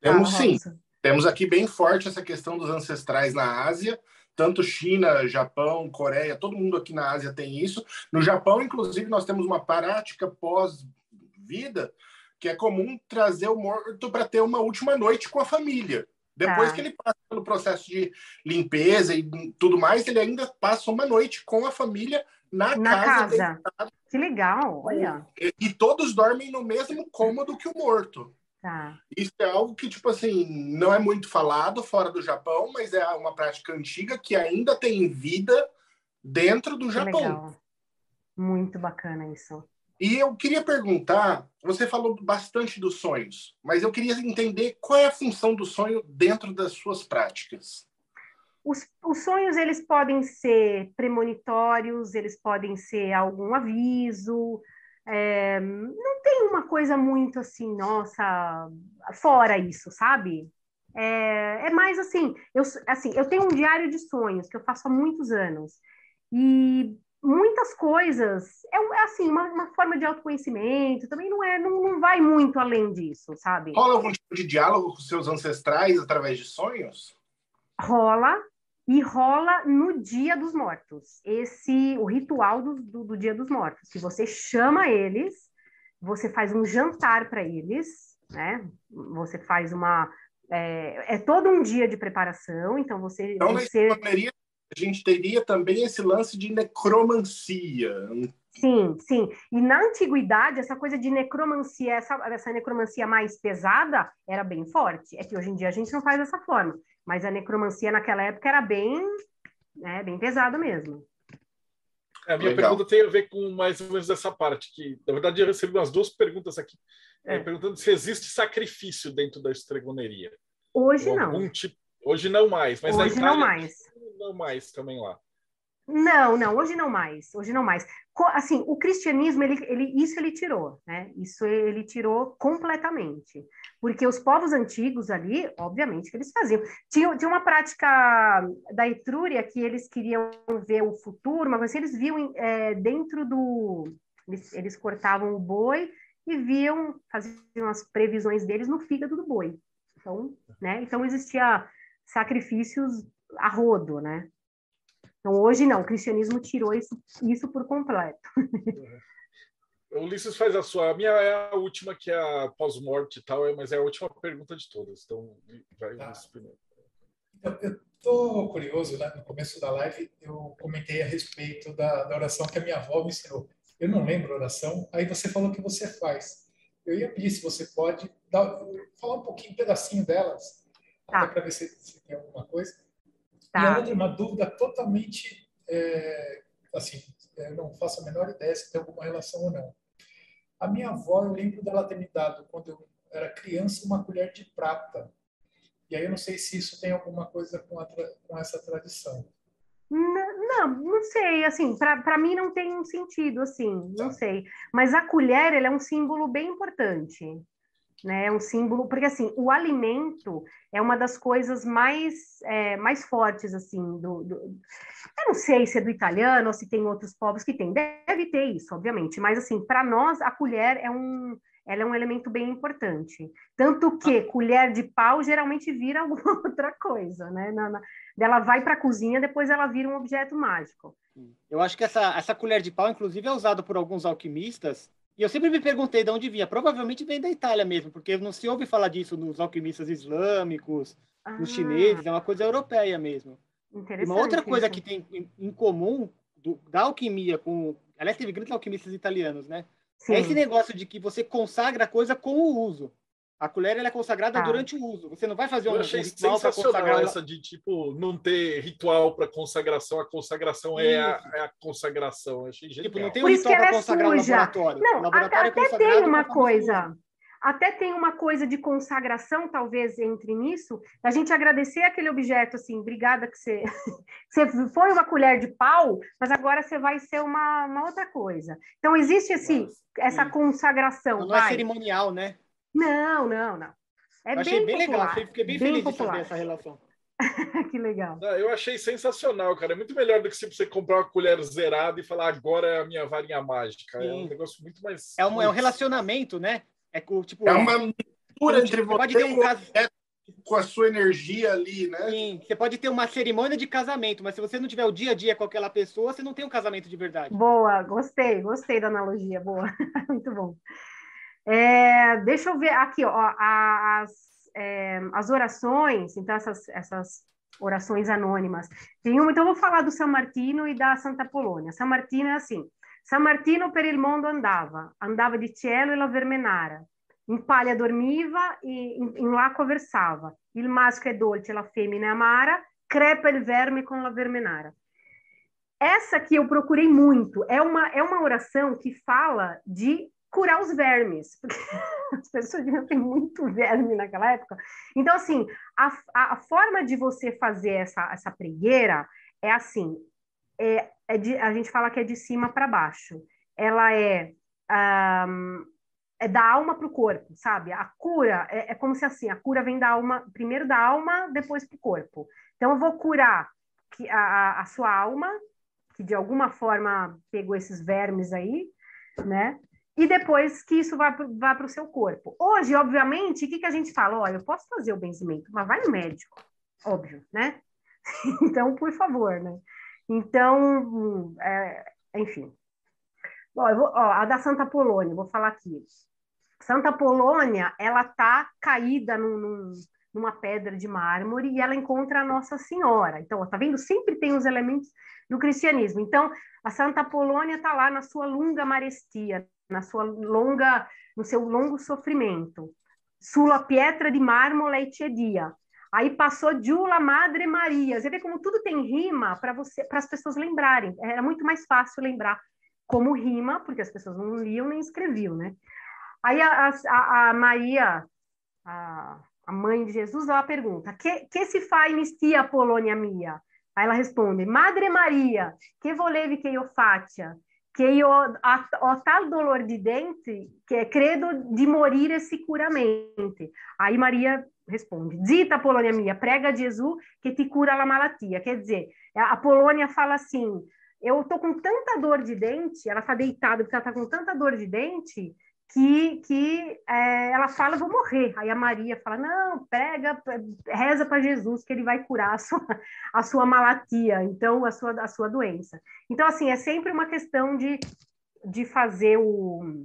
Temos ah, sim. Temos aqui bem forte essa questão dos ancestrais na Ásia tanto China, Japão, Coreia, todo mundo aqui na Ásia tem isso. No Japão, inclusive, nós temos uma prática pós-vida que é comum trazer o morto para ter uma última noite com a família. Depois tá. que ele passa pelo processo de limpeza e tudo mais, ele ainda passa uma noite com a família na, na casa. casa. Que legal, olha. E, e, todos dormem no mesmo cômodo que o morto. Tá. Isso é algo que, tipo assim, não é muito falado fora do Japão, mas é uma prática antiga que ainda tem vida dentro do Japão. Legal. Muito bacana isso. E eu queria perguntar, você falou bastante dos sonhos, mas eu queria entender qual é a função do sonho dentro das suas práticas. Os, os sonhos eles podem ser premonitórios, eles podem ser algum aviso. É, não tem uma coisa muito assim, nossa, fora isso, sabe? É, é mais assim eu, assim, eu tenho um diário de sonhos que eu faço há muitos anos. E muitas coisas. É, é assim, uma, uma, forma de autoconhecimento, também não é, não, não vai muito além disso, sabe? Rola algum tipo de diálogo com seus ancestrais através de sonhos? Rola, e rola no Dia dos Mortos. Esse, o ritual do, do, do Dia dos Mortos, que você chama eles, você faz um jantar para eles, né? Você faz uma é, é, todo um dia de preparação, então você. Então, você... a gente teria também esse lance de necromancia. Sim, sim. E na antiguidade, essa coisa de necromancia, essa, essa necromancia mais pesada, era bem forte. É que hoje em dia a gente não faz dessa forma. Mas a necromancia naquela época era bem, né, bem pesada mesmo. É, a minha Legal. pergunta tem a ver com mais ou menos essa parte, que na verdade eu recebi umas duas perguntas aqui, é. perguntando se existe sacrifício dentro da estregoneria. Hoje não. Tipo, hoje não mais, mas hoje Itália, não mais não mais também lá. Não, não, hoje não mais, hoje não mais. Assim, o cristianismo, ele, ele, isso ele tirou, né? Isso ele tirou completamente. Porque os povos antigos ali, obviamente que eles faziam. Tinha, tinha uma prática da Etrúria que eles queriam ver o futuro, mas assim, eles viam é, dentro do... Eles, eles cortavam o boi e viam, faziam as previsões deles no fígado do boi. Então, né? Então existia sacrifícios a rodo, né? Então, hoje não, o cristianismo tirou isso, isso por completo. O Ulisses faz a sua. A minha é a última, que é a pós-morte e tal, mas é a última pergunta de todas. Então, vai tá. primeiro. Então, eu estou curioso, né? no começo da live eu comentei a respeito da, da oração que a minha avó me ensinou. Eu não lembro a oração, aí você falou que você faz. Eu ia pedir se você pode dar, falar um pouquinho, um pedacinho delas, tá. até para ver se, se tem alguma coisa. Tá. E a outra, uma dúvida totalmente, é, assim, eu não faço a menor ideia se tem alguma relação ou não. A minha avó, eu lembro dela ter me dado, quando eu era criança, uma colher de prata. E aí eu não sei se isso tem alguma coisa com, a, com essa tradição. Não, não, sei, assim, para mim não tem um sentido, assim, não tá. sei. Mas a colher, ele é um símbolo bem importante né? É um símbolo, porque assim, o alimento é uma das coisas mais, é, mais fortes, assim, do, do, Eu não sei se é do italiano ou se tem outros povos que tem. Deve ter isso, obviamente, mas assim, para nós, a colher é um. Ela é um elemento bem importante. Tanto que ah. colher de pau geralmente vira alguma outra coisa, né? Na, na, ela vai para a cozinha, depois ela vira um objeto mágico. Eu acho que essa, essa colher de pau, inclusive, é usada por alguns alquimistas e eu sempre me perguntei de onde vinha. Provavelmente vem da Itália mesmo, porque não se ouve falar disso nos alquimistas islâmicos, ah. nos chineses, é uma coisa europeia mesmo. Uma outra coisa que tem em comum do, da alquimia com. Aliás, teve grandes alquimistas italianos, né? É Sim. É esse negócio de que você consagra a coisa com o uso. A colher ela é consagrada ah. durante o uso. Você não vai fazer um, eu achei um ritual para consagrar essa de tipo não ter ritual para consagração. A consagração é a, é a, consagração. Eu achei Tipo, não tem um ritual para é consagrar o laboratório. Não, laboratório até, é até tem uma coisa. Até tem uma coisa de consagração, talvez entre nisso, a gente agradecer aquele objeto, assim, obrigada que você, você foi uma colher de pau, mas agora você vai ser uma, uma outra coisa. Então, existe esse, Nossa, essa consagração. Não, não é cerimonial, né? Não, não, não. É eu achei bem, bem legal, fiquei bem, bem feliz popular. de saber essa relação. que legal. Não, eu achei sensacional, cara. É muito melhor do que se você comprar uma colher zerada e falar agora é a minha varinha mágica. Sim. É um negócio muito mais. É um, é um relacionamento, né? É, tipo, é uma mistura entre você pode ter um caso... com a sua energia ali, né? Sim, você pode ter uma cerimônia de casamento, mas se você não tiver o dia a dia com aquela pessoa, você não tem um casamento de verdade. Boa, gostei, gostei da analogia, boa. muito bom. É, deixa eu ver aqui, ó, as, é, as orações, então essas, essas orações anônimas. Tem uma, então vou falar do San Martino e da Santa Polônia. San Martino é assim: San Martino per il mondo andava, andava di cielo e la vermenara. In palha dormiva e in, in conversava. Il maschio è dolce, la femmina è amara, crepa il verme com la vermenara. Essa que eu procurei muito é uma, é uma oração que fala de curar os vermes, porque as pessoas deviam ter muito verme naquela época. Então, assim, a, a, forma de você fazer essa, essa pregueira é assim: é, é de, a gente fala que é de cima para baixo. Ela é, um, é da alma para o corpo, sabe? A cura é, é, como se assim: a cura vem da alma, primeiro da alma, depois para o corpo. Então, eu vou curar a, a sua alma, que de alguma forma pegou esses vermes aí, né? E depois que isso vá, para o seu corpo. Hoje, obviamente, o que, que a gente fala? Olha, eu posso fazer o benzimento, mas vai no médico, óbvio, né? então, por favor, né? Então, é, enfim. Ó, vou, ó, a da Santa Polônia, vou falar aqui. Santa Polônia, ela tá caída num, num, numa pedra de mármore e ela encontra a Nossa Senhora. Então, ó, tá vendo? Sempre tem os elementos do cristianismo. Então, a Santa Polônia está lá na sua longa marestia, na sua longa, no seu longo sofrimento. Sulla pietra di marmora e cedia. Aí passou Giula Madre Maria. Você vê como tudo tem rima para você, para as pessoas lembrarem. Era muito mais fácil lembrar como rima, porque as pessoas não liam nem escreviam, né? Aí a, a, a Maria, a, a, mãe de Jesus, ela pergunta: que, que se faz mistia Polônia mia? Aí ela responde: Madre Maria, que volevi que io faccia? Que eu, a, o tal dolor de dente que credo de morire sicuramente. Aí Maria responde: Dita Polônia minha, prega Jesus que te cura a malatia. Quer dizer, a Polônia fala assim: eu tô com tanta dor de dente, ela tá deitada porque ela tá com tanta dor de dente que, que é, ela fala, vou morrer. Aí a Maria fala, não, prega, reza para Jesus que ele vai curar a sua, a sua malatia, então a sua, a sua doença. Então, assim, é sempre uma questão de, de fazer o,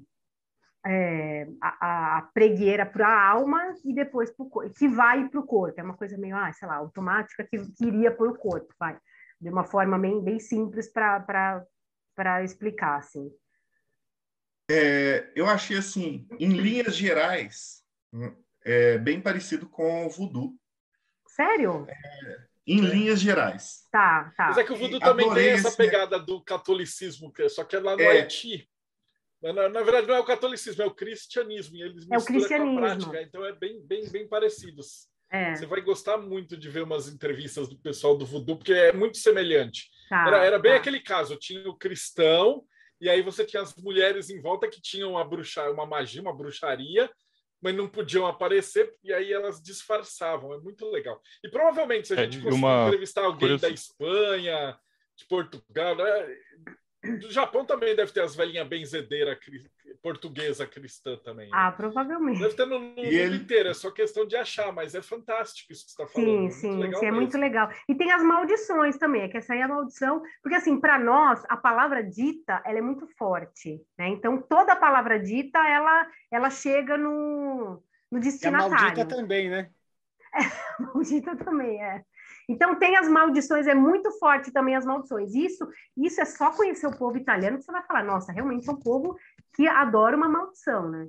é, a, a, pregueira para a alma e depois para o corpo, que vai para o corpo. É uma coisa meio, ah, sei lá, automática que, que iria para o corpo, vai. De uma forma bem, bem simples para explicar, assim. É, eu achei assim, em linhas gerais, é, bem parecido com o voodoo. Sério? É, em linhas gerais. Tá, tá. Mas é que o voodoo também tem essa pegada do catolicismo, só que é lá no é. Haiti. Na, na, verdade, não é o catolicismo, é o cristianismo. E eles é o cristianismo. com a prática, então é bem, bem, bem parecidos. É. Você vai gostar muito de ver umas entrevistas do pessoal do voodoo, porque é muito semelhante. Tá, era, era bem tá. aquele caso, tinha o cristão e aí você tinha as mulheres em volta que tinham uma bruxa, uma magia, uma bruxaria, mas não podiam aparecer, e aí elas disfarçavam. É muito legal. E provavelmente, se a é, gente é, conseguir uma... entrevistar alguém da Espanha, de Portugal, né? Do Japão também deve ter as velhinhas benzedeiras portuguesa cristã também. Né? Ah, provavelmente. Deve ter no, no mundo ele... inteiro, é só questão de achar, mas é fantástico isso que você está falando. Sim, sim, é sim, é muito legal. E tem as maldições também, é que essa aí é a maldição, porque assim, para nós, a palavra dita, ela é muito forte, né? Então, toda a palavra dita, ela, ela chega no, no destinatário. E a maldita também, né? É, maldita também, é. Então, tem as maldições, é muito forte também as maldições. Isso, isso é só conhecer o povo italiano que você vai falar, nossa, realmente é um povo que adora uma maldição, né?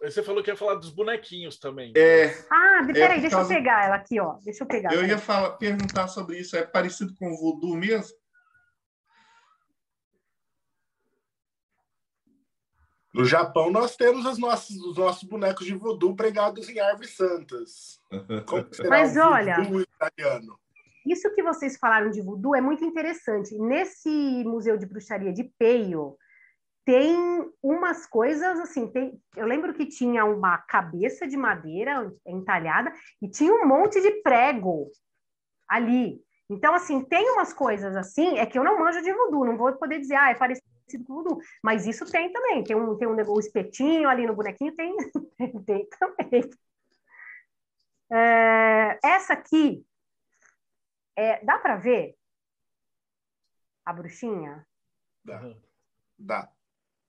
Você falou que ia falar dos bonequinhos também. É, ah, peraí, é deixa eu pegar ela aqui, ó. Deixa eu pegar. Eu ia falar, perguntar sobre isso. É parecido com o voodoo mesmo? No Japão, nós temos os nossos, os nossos bonecos de voodoo pregados em árvores santas. Mas olha, italiano? isso que vocês falaram de voodoo é muito interessante. Nesse Museu de Bruxaria de Peio, tem umas coisas assim. Tem, eu lembro que tinha uma cabeça de madeira entalhada e tinha um monte de prego ali. Então, assim, tem umas coisas assim, é que eu não manjo de voodoo, não vou poder dizer, ah, é parecido com voodoo, mas isso tem também, tem um, tem um negócio, espetinho ali no bonequinho, tem, tem também. É, essa aqui, é, dá para ver a bruxinha? Dá. Dá.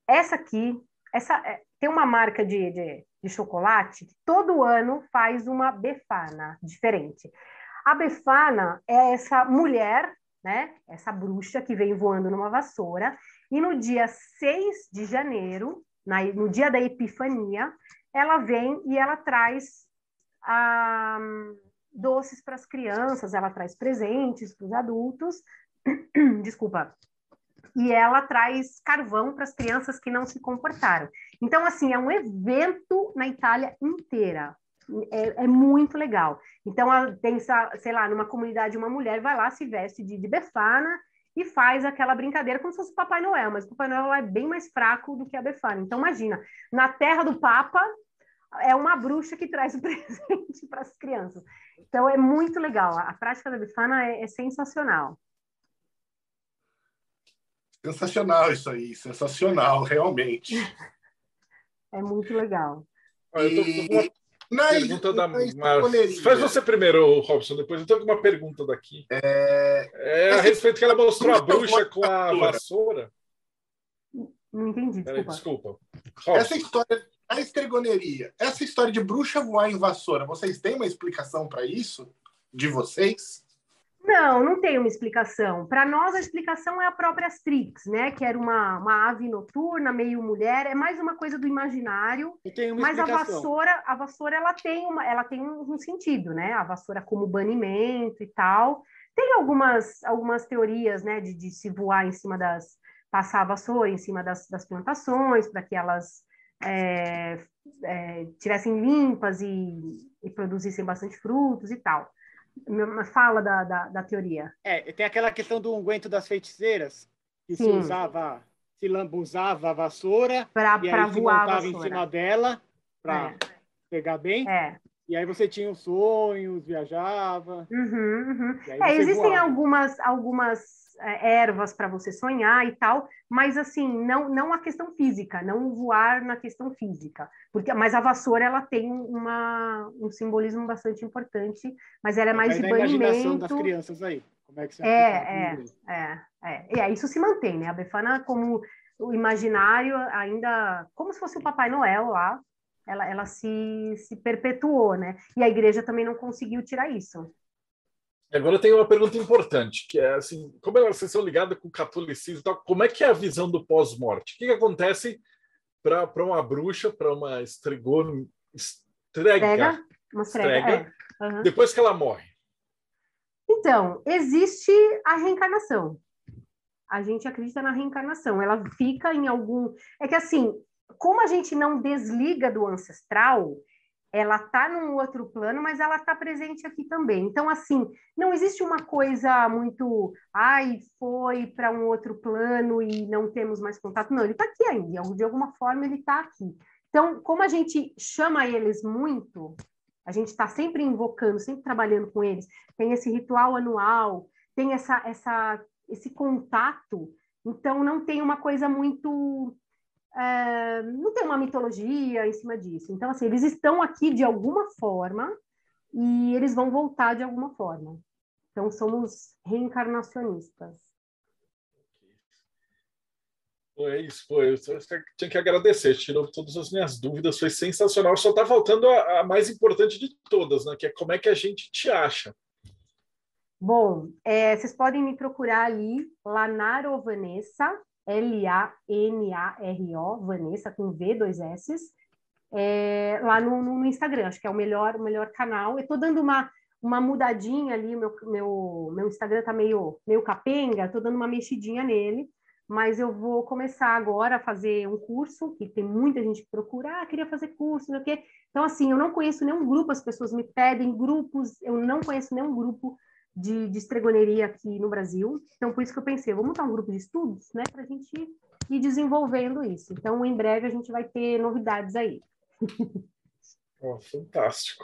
Essa aqui, essa, é, tem uma marca de, de, de chocolate que todo ano faz uma befana diferente. A befana é essa mulher, né? Essa bruxa que vem voando numa vassoura. E no dia 6 de janeiro, na, no dia da Epifania, ela vem e ela traz ah, doces para as crianças, ela traz presentes para os adultos. Desculpa. E ela traz carvão para as crianças que não se comportaram. Então, assim, é um evento na Itália inteira. É, é, muito legal. Então, tem, sei lá, numa comunidade, uma mulher vai lá, se veste de, de befana e faz aquela brincadeira como se fosse o Papai Noel, mas o Papai Noel é bem mais fraco do que a befana. Então, imagina, na terra do Papa, é uma bruxa que traz o presente para as crianças. Então, é muito legal. A prática da befana é, é sensacional. Sensacional isso aí, sensacional, realmente. é muito legal. E... Na, pergunta da, Faz você primeiro, Robson, depois eu tenho uma pergunta daqui. É, é a respeito que ela mostrou a bruxa com a vassoura. Não entendi, desculpa. desculpa. Essa história, a estregoneria, essa história de bruxa voar em vassoura, vocês têm uma explicação para isso? De vocês? Não, não tem uma explicação. Para nós, a explicação é a própria Astrix, né? Que era uma, uma ave noturna, meio mulher. É mais uma coisa do imaginário. mas a vassoura, a vassoura, ela tem, uma, ela tem um, um, sentido, né? A vassoura como banimento e tal. Tem algumas, algumas teorias, né? De, de se voar em cima das... Passar a vassoura em cima das, das plantações, para que elas é, é, tivessem limpas e, e produzissem bastante frutos e tal fala da, da, da, teoria. É, tem aquela questão do unguento das feiticeiras, que Sim. se usava, se lambuzava a vassoura, pra, e aí se montava em cima dela para é. pegar bem. É. E aí você tinha os sonhos, viajava. Uhum, uhum. É, existem algumas, algumas é, ervas para você sonhar e tal, mas assim, não, não a questão física, não voar na questão física, porque mas a vassoura ela tem uma, um simbolismo bastante importante, mas ela é mais de banimento. das crianças aí. Como é que você é, é, é, é, é, isso se mantém, né? A Befana como o imaginário ainda como se fosse o Papai Noel lá, ela, ela se, se perpetuou, né? E a igreja também não conseguiu tirar isso. Agora tem uma pergunta importante, que é assim, como é vocês são ligados com o catolicismo tal, como é que é a visão do pós-morte? O que, que acontece para uma bruxa, para uma estregona, estrega, uma estrega, é. uhum. depois que ela morre? Então, existe a reencarnação. A gente acredita na reencarnação. Ela fica em algum. É que assim, como a gente não desliga do ancestral, ela está num outro plano, mas ela está presente aqui também. Então, assim, não existe uma coisa muito, ai, foi para um outro plano e não temos mais contato. Não, ele está aqui ainda, de alguma forma ele está aqui. Então, como a gente chama eles muito, a gente está sempre invocando, sempre trabalhando com eles, tem esse ritual anual, tem essa, essa, esse contato, então não tem uma coisa muito é, não tem uma mitologia em cima disso. Então, assim, eles estão aqui de alguma forma e eles vão voltar de alguma forma. Então, somos reencarnacionistas. É isso, foi. Eu tinha que agradecer, tirou todas as minhas dúvidas, foi sensacional. Só está faltando a, a, mais importante de todas, né? Que é como é que a gente te acha. Bom, é, vocês podem me procurar ali, Lanaro Vanessa, L-A-N-A-R-O, Vanessa, com V, dois S, é, lá no, no, Instagram. Acho que é o melhor, o melhor canal. Eu estou dando uma, uma mudadinha ali, meu, meu, meu Instagram está meio, meio capenga, estou dando uma mexidinha nele, mas eu vou começar agora a fazer um curso, que tem muita gente que procura, ah, queria fazer curso, não sei o quê. Então, assim, eu não conheço nenhum grupo, as pessoas me pedem grupos, eu não conheço nenhum grupo de, de estregoneria aqui no Brasil. Então, por isso que eu pensei, vamos montar um grupo de estudos, né, para a gente ir desenvolvendo isso. Então, em breve a gente vai ter novidades aí. Oh, fantástico.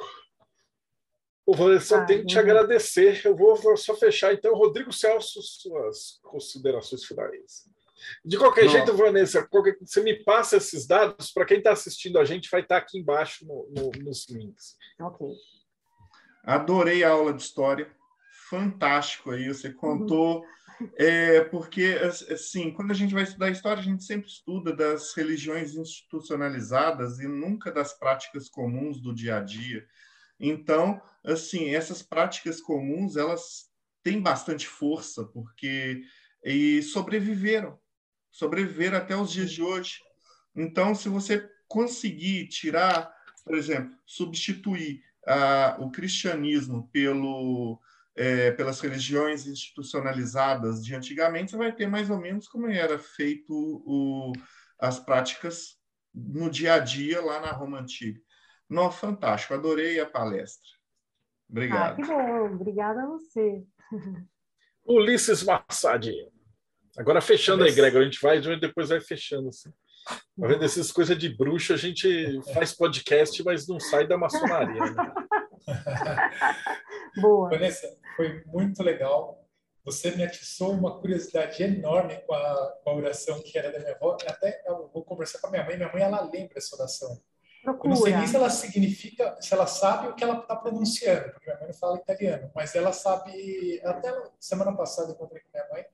Eu vou, só ah, tenho que te agradecer. Eu vou só fechar, então. Rodrigo Celso, suas considerações finais. De qualquer Não. jeito, Vanessa, qualquer, você me passa esses dados para quem está assistindo a gente, vai estar tá aqui embaixo no, no, nos links. Ok. Adorei a aula de história fantástico aí. Você contou É, porque, assim, quando a gente vai estudar história, a gente sempre estuda das religiões institucionalizadas e nunca das práticas comuns do dia a dia. Então, assim, essas práticas comuns, elas têm bastante força, porque e sobreviveram, sobreviveram até os dias de hoje. Então, se você conseguir tirar, por exemplo, substituir ah, o cristianismo pelo é, pelas religiões institucionalizadas de antigamente, você vai ter mais ou menos como era feito o, as práticas no dia a dia lá na Roma Antiga. Não, fantástico, adorei a palestra. Obrigado. Ah, que bom, obrigada a você. Ulisses Massad. Agora fechando aí, Gregor, a gente vai e depois vai fechando. Assim. Tá vendo? Essas coisas de bruxa, a gente faz podcast, mas não sai da maçonaria. Né? Boa. Vanessa, foi muito legal. Você me atiçou uma curiosidade enorme com a, com a oração que era da minha avó. Até eu vou conversar com a minha mãe. Minha mãe, ela lembra essa oração. Procura. Eu não sei nem se ela significa, se ela sabe o que ela está pronunciando, porque minha mãe não fala italiano, mas ela sabe. Até semana passada eu encontrei com minha mãe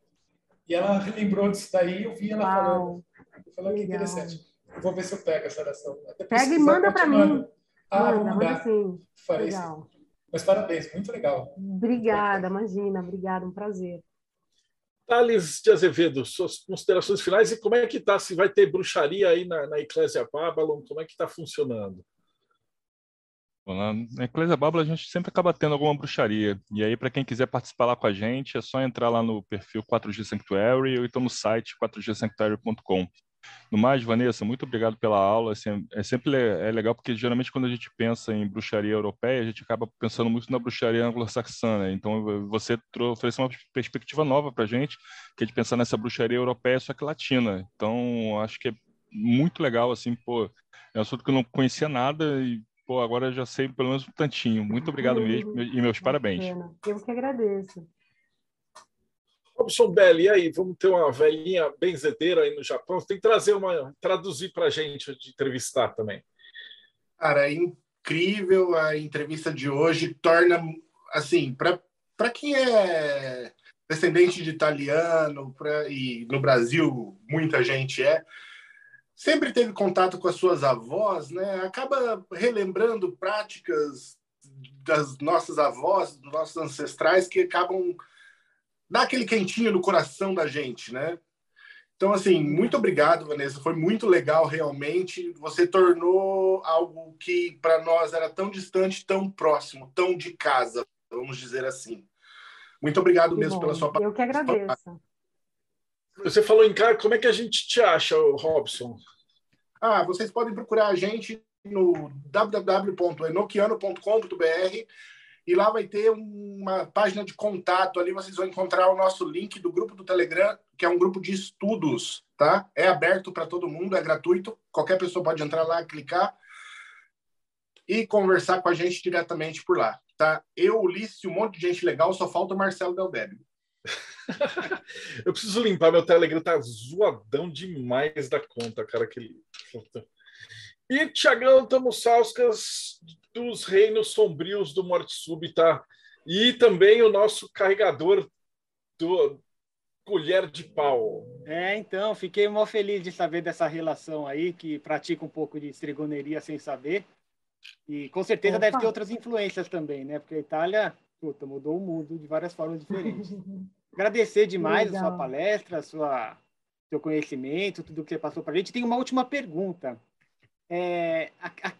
e ela lembrou disso daí. Eu vi ela Uau. falando. Eu falei que interessante. Eu vou ver se eu pego essa oração. Pega e manda para mim. Ah, manda, manda sim. Farei Legal. Isso. Mas parabéns, muito legal. Obrigada, imagina, obrigada, um prazer. Thales de Azevedo, suas considerações finais e como é que está? Se vai ter bruxaria aí na, na Eclésia Babylon, como é que está funcionando? Na Eclésia Babylon a gente sempre acaba tendo alguma bruxaria. E aí, para quem quiser participar lá com a gente, é só entrar lá no perfil 4G Sanctuary ou então no site 4gsanctuary.com. No mais, Vanessa, muito obrigado pela aula. Assim, é sempre é legal porque geralmente quando a gente pensa em bruxaria europeia, a gente acaba pensando muito na bruxaria anglo-saxã. Então você ofereceu uma perspectiva nova para a gente, que é de pensar nessa bruxaria europeia só que latina. Então acho que é muito legal assim, pô, é um assunto que eu não conhecia nada e pô, agora já sei pelo menos um tantinho. Muito obrigado mesmo e meus parabéns. Eu que agradeço. Robson Belli, e aí, vamos ter uma velhinha benzedeira aí no Japão? Tem que trazer uma, traduzir para a gente de entrevistar também. Cara, é incrível a entrevista de hoje, torna, assim, para quem é descendente de italiano, pra, e no Brasil muita gente é, sempre teve contato com as suas avós, né? Acaba relembrando práticas das nossas avós, dos nossos ancestrais que acabam dá aquele quentinho no coração da gente, né? Então, assim, muito obrigado, Vanessa. Foi muito legal, realmente. Você tornou algo que para nós era tão distante, tão próximo, tão de casa, vamos dizer assim. Muito obrigado que mesmo bom. pela sua Eu que agradeço. Você falou em casa, como é que a gente te acha, Robson? Ah, vocês podem procurar a gente no www.enoquiano.com.br e lá vai ter uma página de contato. Ali vocês vão encontrar o nosso link do grupo do Telegram, que é um grupo de estudos, tá? É aberto para todo mundo, é gratuito. Qualquer pessoa pode entrar lá, clicar e conversar com a gente diretamente por lá, tá? Eu, Ulisses, um monte de gente legal, só falta o Marcelo Del Débio. Eu preciso limpar meu Telegram, tá zoadão demais da conta, cara. Aquele... E Tiagão Tamussauskas, dos Reinos Sombrios do Morte Súbita, e também o nosso carregador do Colher de Pau. É, então, fiquei mó feliz de saber dessa relação aí, que pratica um pouco de estrigoneria sem saber. E com certeza Opa. deve ter outras influências também, né? Porque a Itália puta, mudou o mundo de várias formas diferentes. Agradecer demais Legal. a sua palestra, a sua, seu conhecimento, tudo que você passou para a gente. Tem uma última pergunta. É, a, a,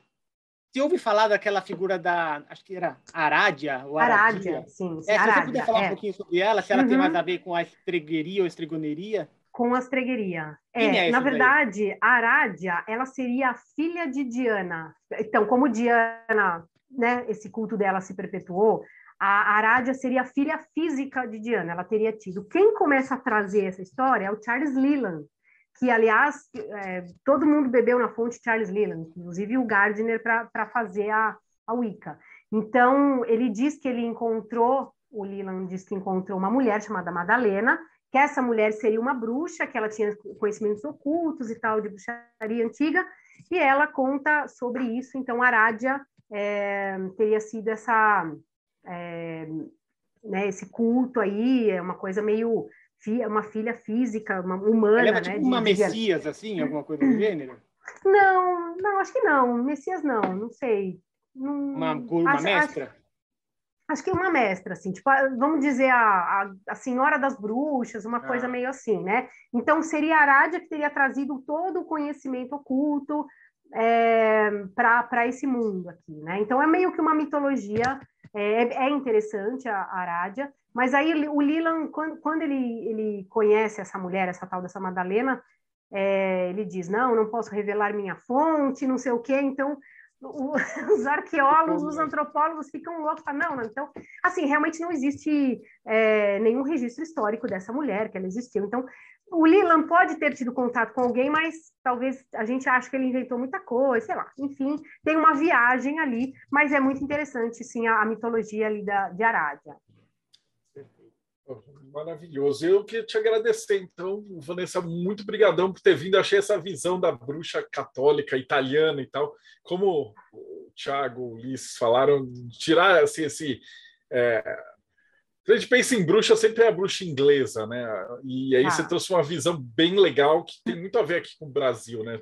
você ouve falar daquela figura da, acho que era Arádia? Ou Arádia, sim. sim é, Arádia, se você puder falar é. um pouquinho sobre ela, se ela uhum. tem mais a ver com a estregueria ou estregoneria? Com a estregueria. É, é na verdade, daí? a Arádia, ela seria a filha de Diana. Então, como Diana, né, esse culto dela se perpetuou, a Arádia seria a filha física de Diana, ela teria tido. Quem começa a trazer essa história é o Charles Leland, que, aliás, é, todo mundo bebeu na fonte Charles Leland, inclusive o Gardner, para fazer a, a Wicca. Então, ele diz que ele encontrou, o Leland diz que encontrou uma mulher chamada Madalena, que essa mulher seria uma bruxa, que ela tinha conhecimentos ocultos e tal, de bruxaria antiga, e ela conta sobre isso. Então, Arádia é, teria sido essa, é, né, esse culto aí, é uma coisa meio uma filha física, uma humana. Ela era tipo né, uma de, Messias, assim, alguma coisa do gênero? Não, não, acho que não. Messias não, não sei. Não, uma, uma acho, mestra? Acho, acho, que uma mestra, assim, tipo, vamos dizer a, a, a Senhora das Bruxas, uma ah. coisa meio assim, né? Então seria a Arádia que teria trazido todo o conhecimento oculto é, para esse mundo aqui, né? Então é meio que uma mitologia, é, é interessante a, a Arádia, mas aí o Lilan, quando, quando ele, ele conhece essa mulher, essa tal dessa Madalena, é, ele diz, não, não posso revelar minha fonte, não sei o quê, então o, os arqueólogos, os antropólogos ficam loucos, falam, não, não, então, assim, realmente não existe é, nenhum registro histórico dessa mulher, que ela existiu, então, o Leland pode ter tido contato com alguém, mas talvez a gente ache que ele inventou muita coisa, sei lá, enfim, tem uma viagem ali, mas é muito interessante, sim, a, a mitologia ali da, de Arádia. Maravilhoso. Eu queria te agradecer, então, Vanessa, muito brigadão por ter vindo. achei essa visão da bruxa católica italiana e tal, como o Thiago, o Ulisses falaram, tirar assim, esse. É... A gente pensa em bruxa, sempre é a bruxa inglesa, né? E aí ah. você trouxe uma visão bem legal que tem muito a ver aqui com o Brasil, né?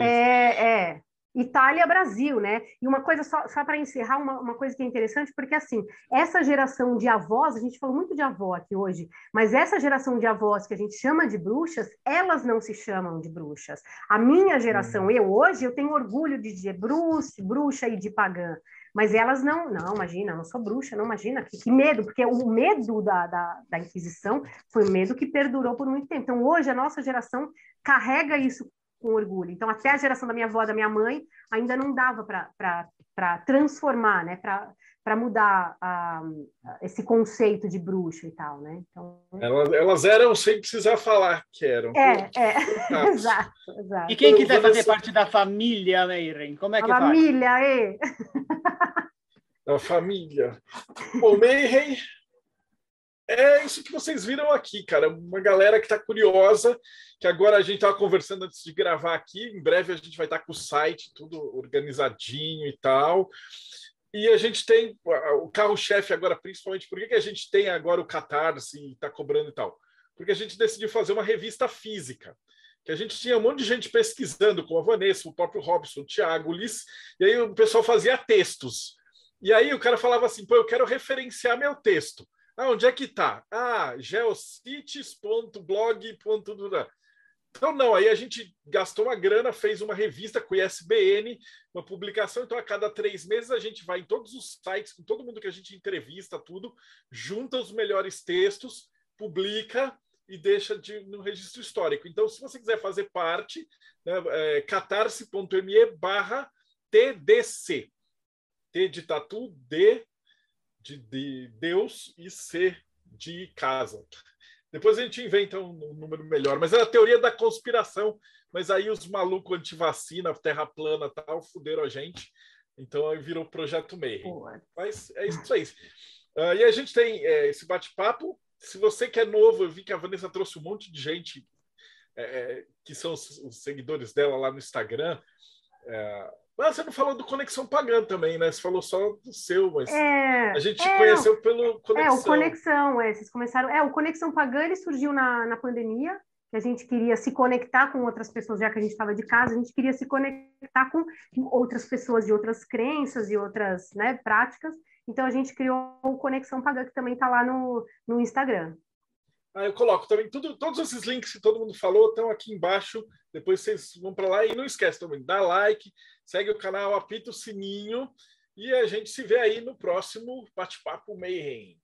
É, é. Itália-Brasil, né? E uma coisa só, só para encerrar, uma, uma coisa que é interessante, porque assim, essa geração de avós, a gente falou muito de avó aqui hoje, mas essa geração de avós que a gente chama de bruxas, elas não se chamam de bruxas. A minha geração, uhum. eu hoje, eu tenho orgulho de dizer bruxa, bruxa e de pagã. Mas elas não, não, imagina, eu não sou bruxa, não imagina, que, que medo, porque o medo da, da, da Inquisição foi um medo que perdurou por muito tempo. Então, hoje, a nossa geração carrega isso com orgulho. Então, até a geração da minha avó, da minha mãe, ainda não dava para transformar, né? para mudar esse conceito de bruxa e tal, né? Então... Elas, elas eram sem precisar falar que eram. É, é. exato, exato. E quem quiser fazer parte da família, Meiren, como é que a faz? Família, é. Da família. Bom, Meiren é isso que vocês viram aqui, cara. Uma galera que está curiosa, que agora a gente estava conversando antes de gravar aqui. Em breve a gente vai estar tá com o site tudo organizadinho e tal. E a gente tem o carro-chefe agora, principalmente, por que, que a gente tem agora o Catarse e está cobrando e tal? Porque a gente decidiu fazer uma revista física. Que a gente tinha um monte de gente pesquisando, como a Vanessa, o próprio Robson, o Thiago, o Ulisses, e aí o pessoal fazia textos. E aí o cara falava assim: pô, eu quero referenciar meu texto. Ah, onde é que está? Ah, geocities.blog. Então, não, aí a gente gastou uma grana, fez uma revista com o ISBN, uma publicação. Então, a cada três meses, a gente vai em todos os sites, com todo mundo que a gente entrevista, tudo, junta os melhores textos, publica e deixa de, no registro histórico. Então, se você quiser fazer parte, né, é, catarse.me barra TDC. T de tatu, D de, de Deus e C de casa. Depois a gente inventa um, número melhor, mas é a teoria da conspiração. Mas aí os malucos anti-vacina, terra plana tal, fuderam a gente. Então aí virou o projeto meio. Mas é isso aí. Uh, e a gente tem é, esse bate-papo. Se você que é novo, eu vi que a Vanessa trouxe um monte de gente é, é que são os, os, seguidores dela lá no Instagram. É, mas você não falou do Conexão Pagã também, né? Você falou só do seu, mas é, a gente é, conheceu pelo Conexão. É, o Conexão, é, vocês começaram. É, o Conexão Pagã ele surgiu na, na pandemia, que a gente queria se conectar com outras pessoas, já que a gente estava de casa, a gente queria se conectar com outras pessoas de outras crenças e outras né, práticas. Então a gente criou o Conexão Pagã, que também está lá no, no Instagram. Ah, eu coloco também tudo, todos esses links que todo mundo falou estão aqui embaixo. Depois vocês vão para lá e não esquece também, dá like, segue o canal, apita o sininho e a gente se vê aí no próximo bate-papo Mayhem.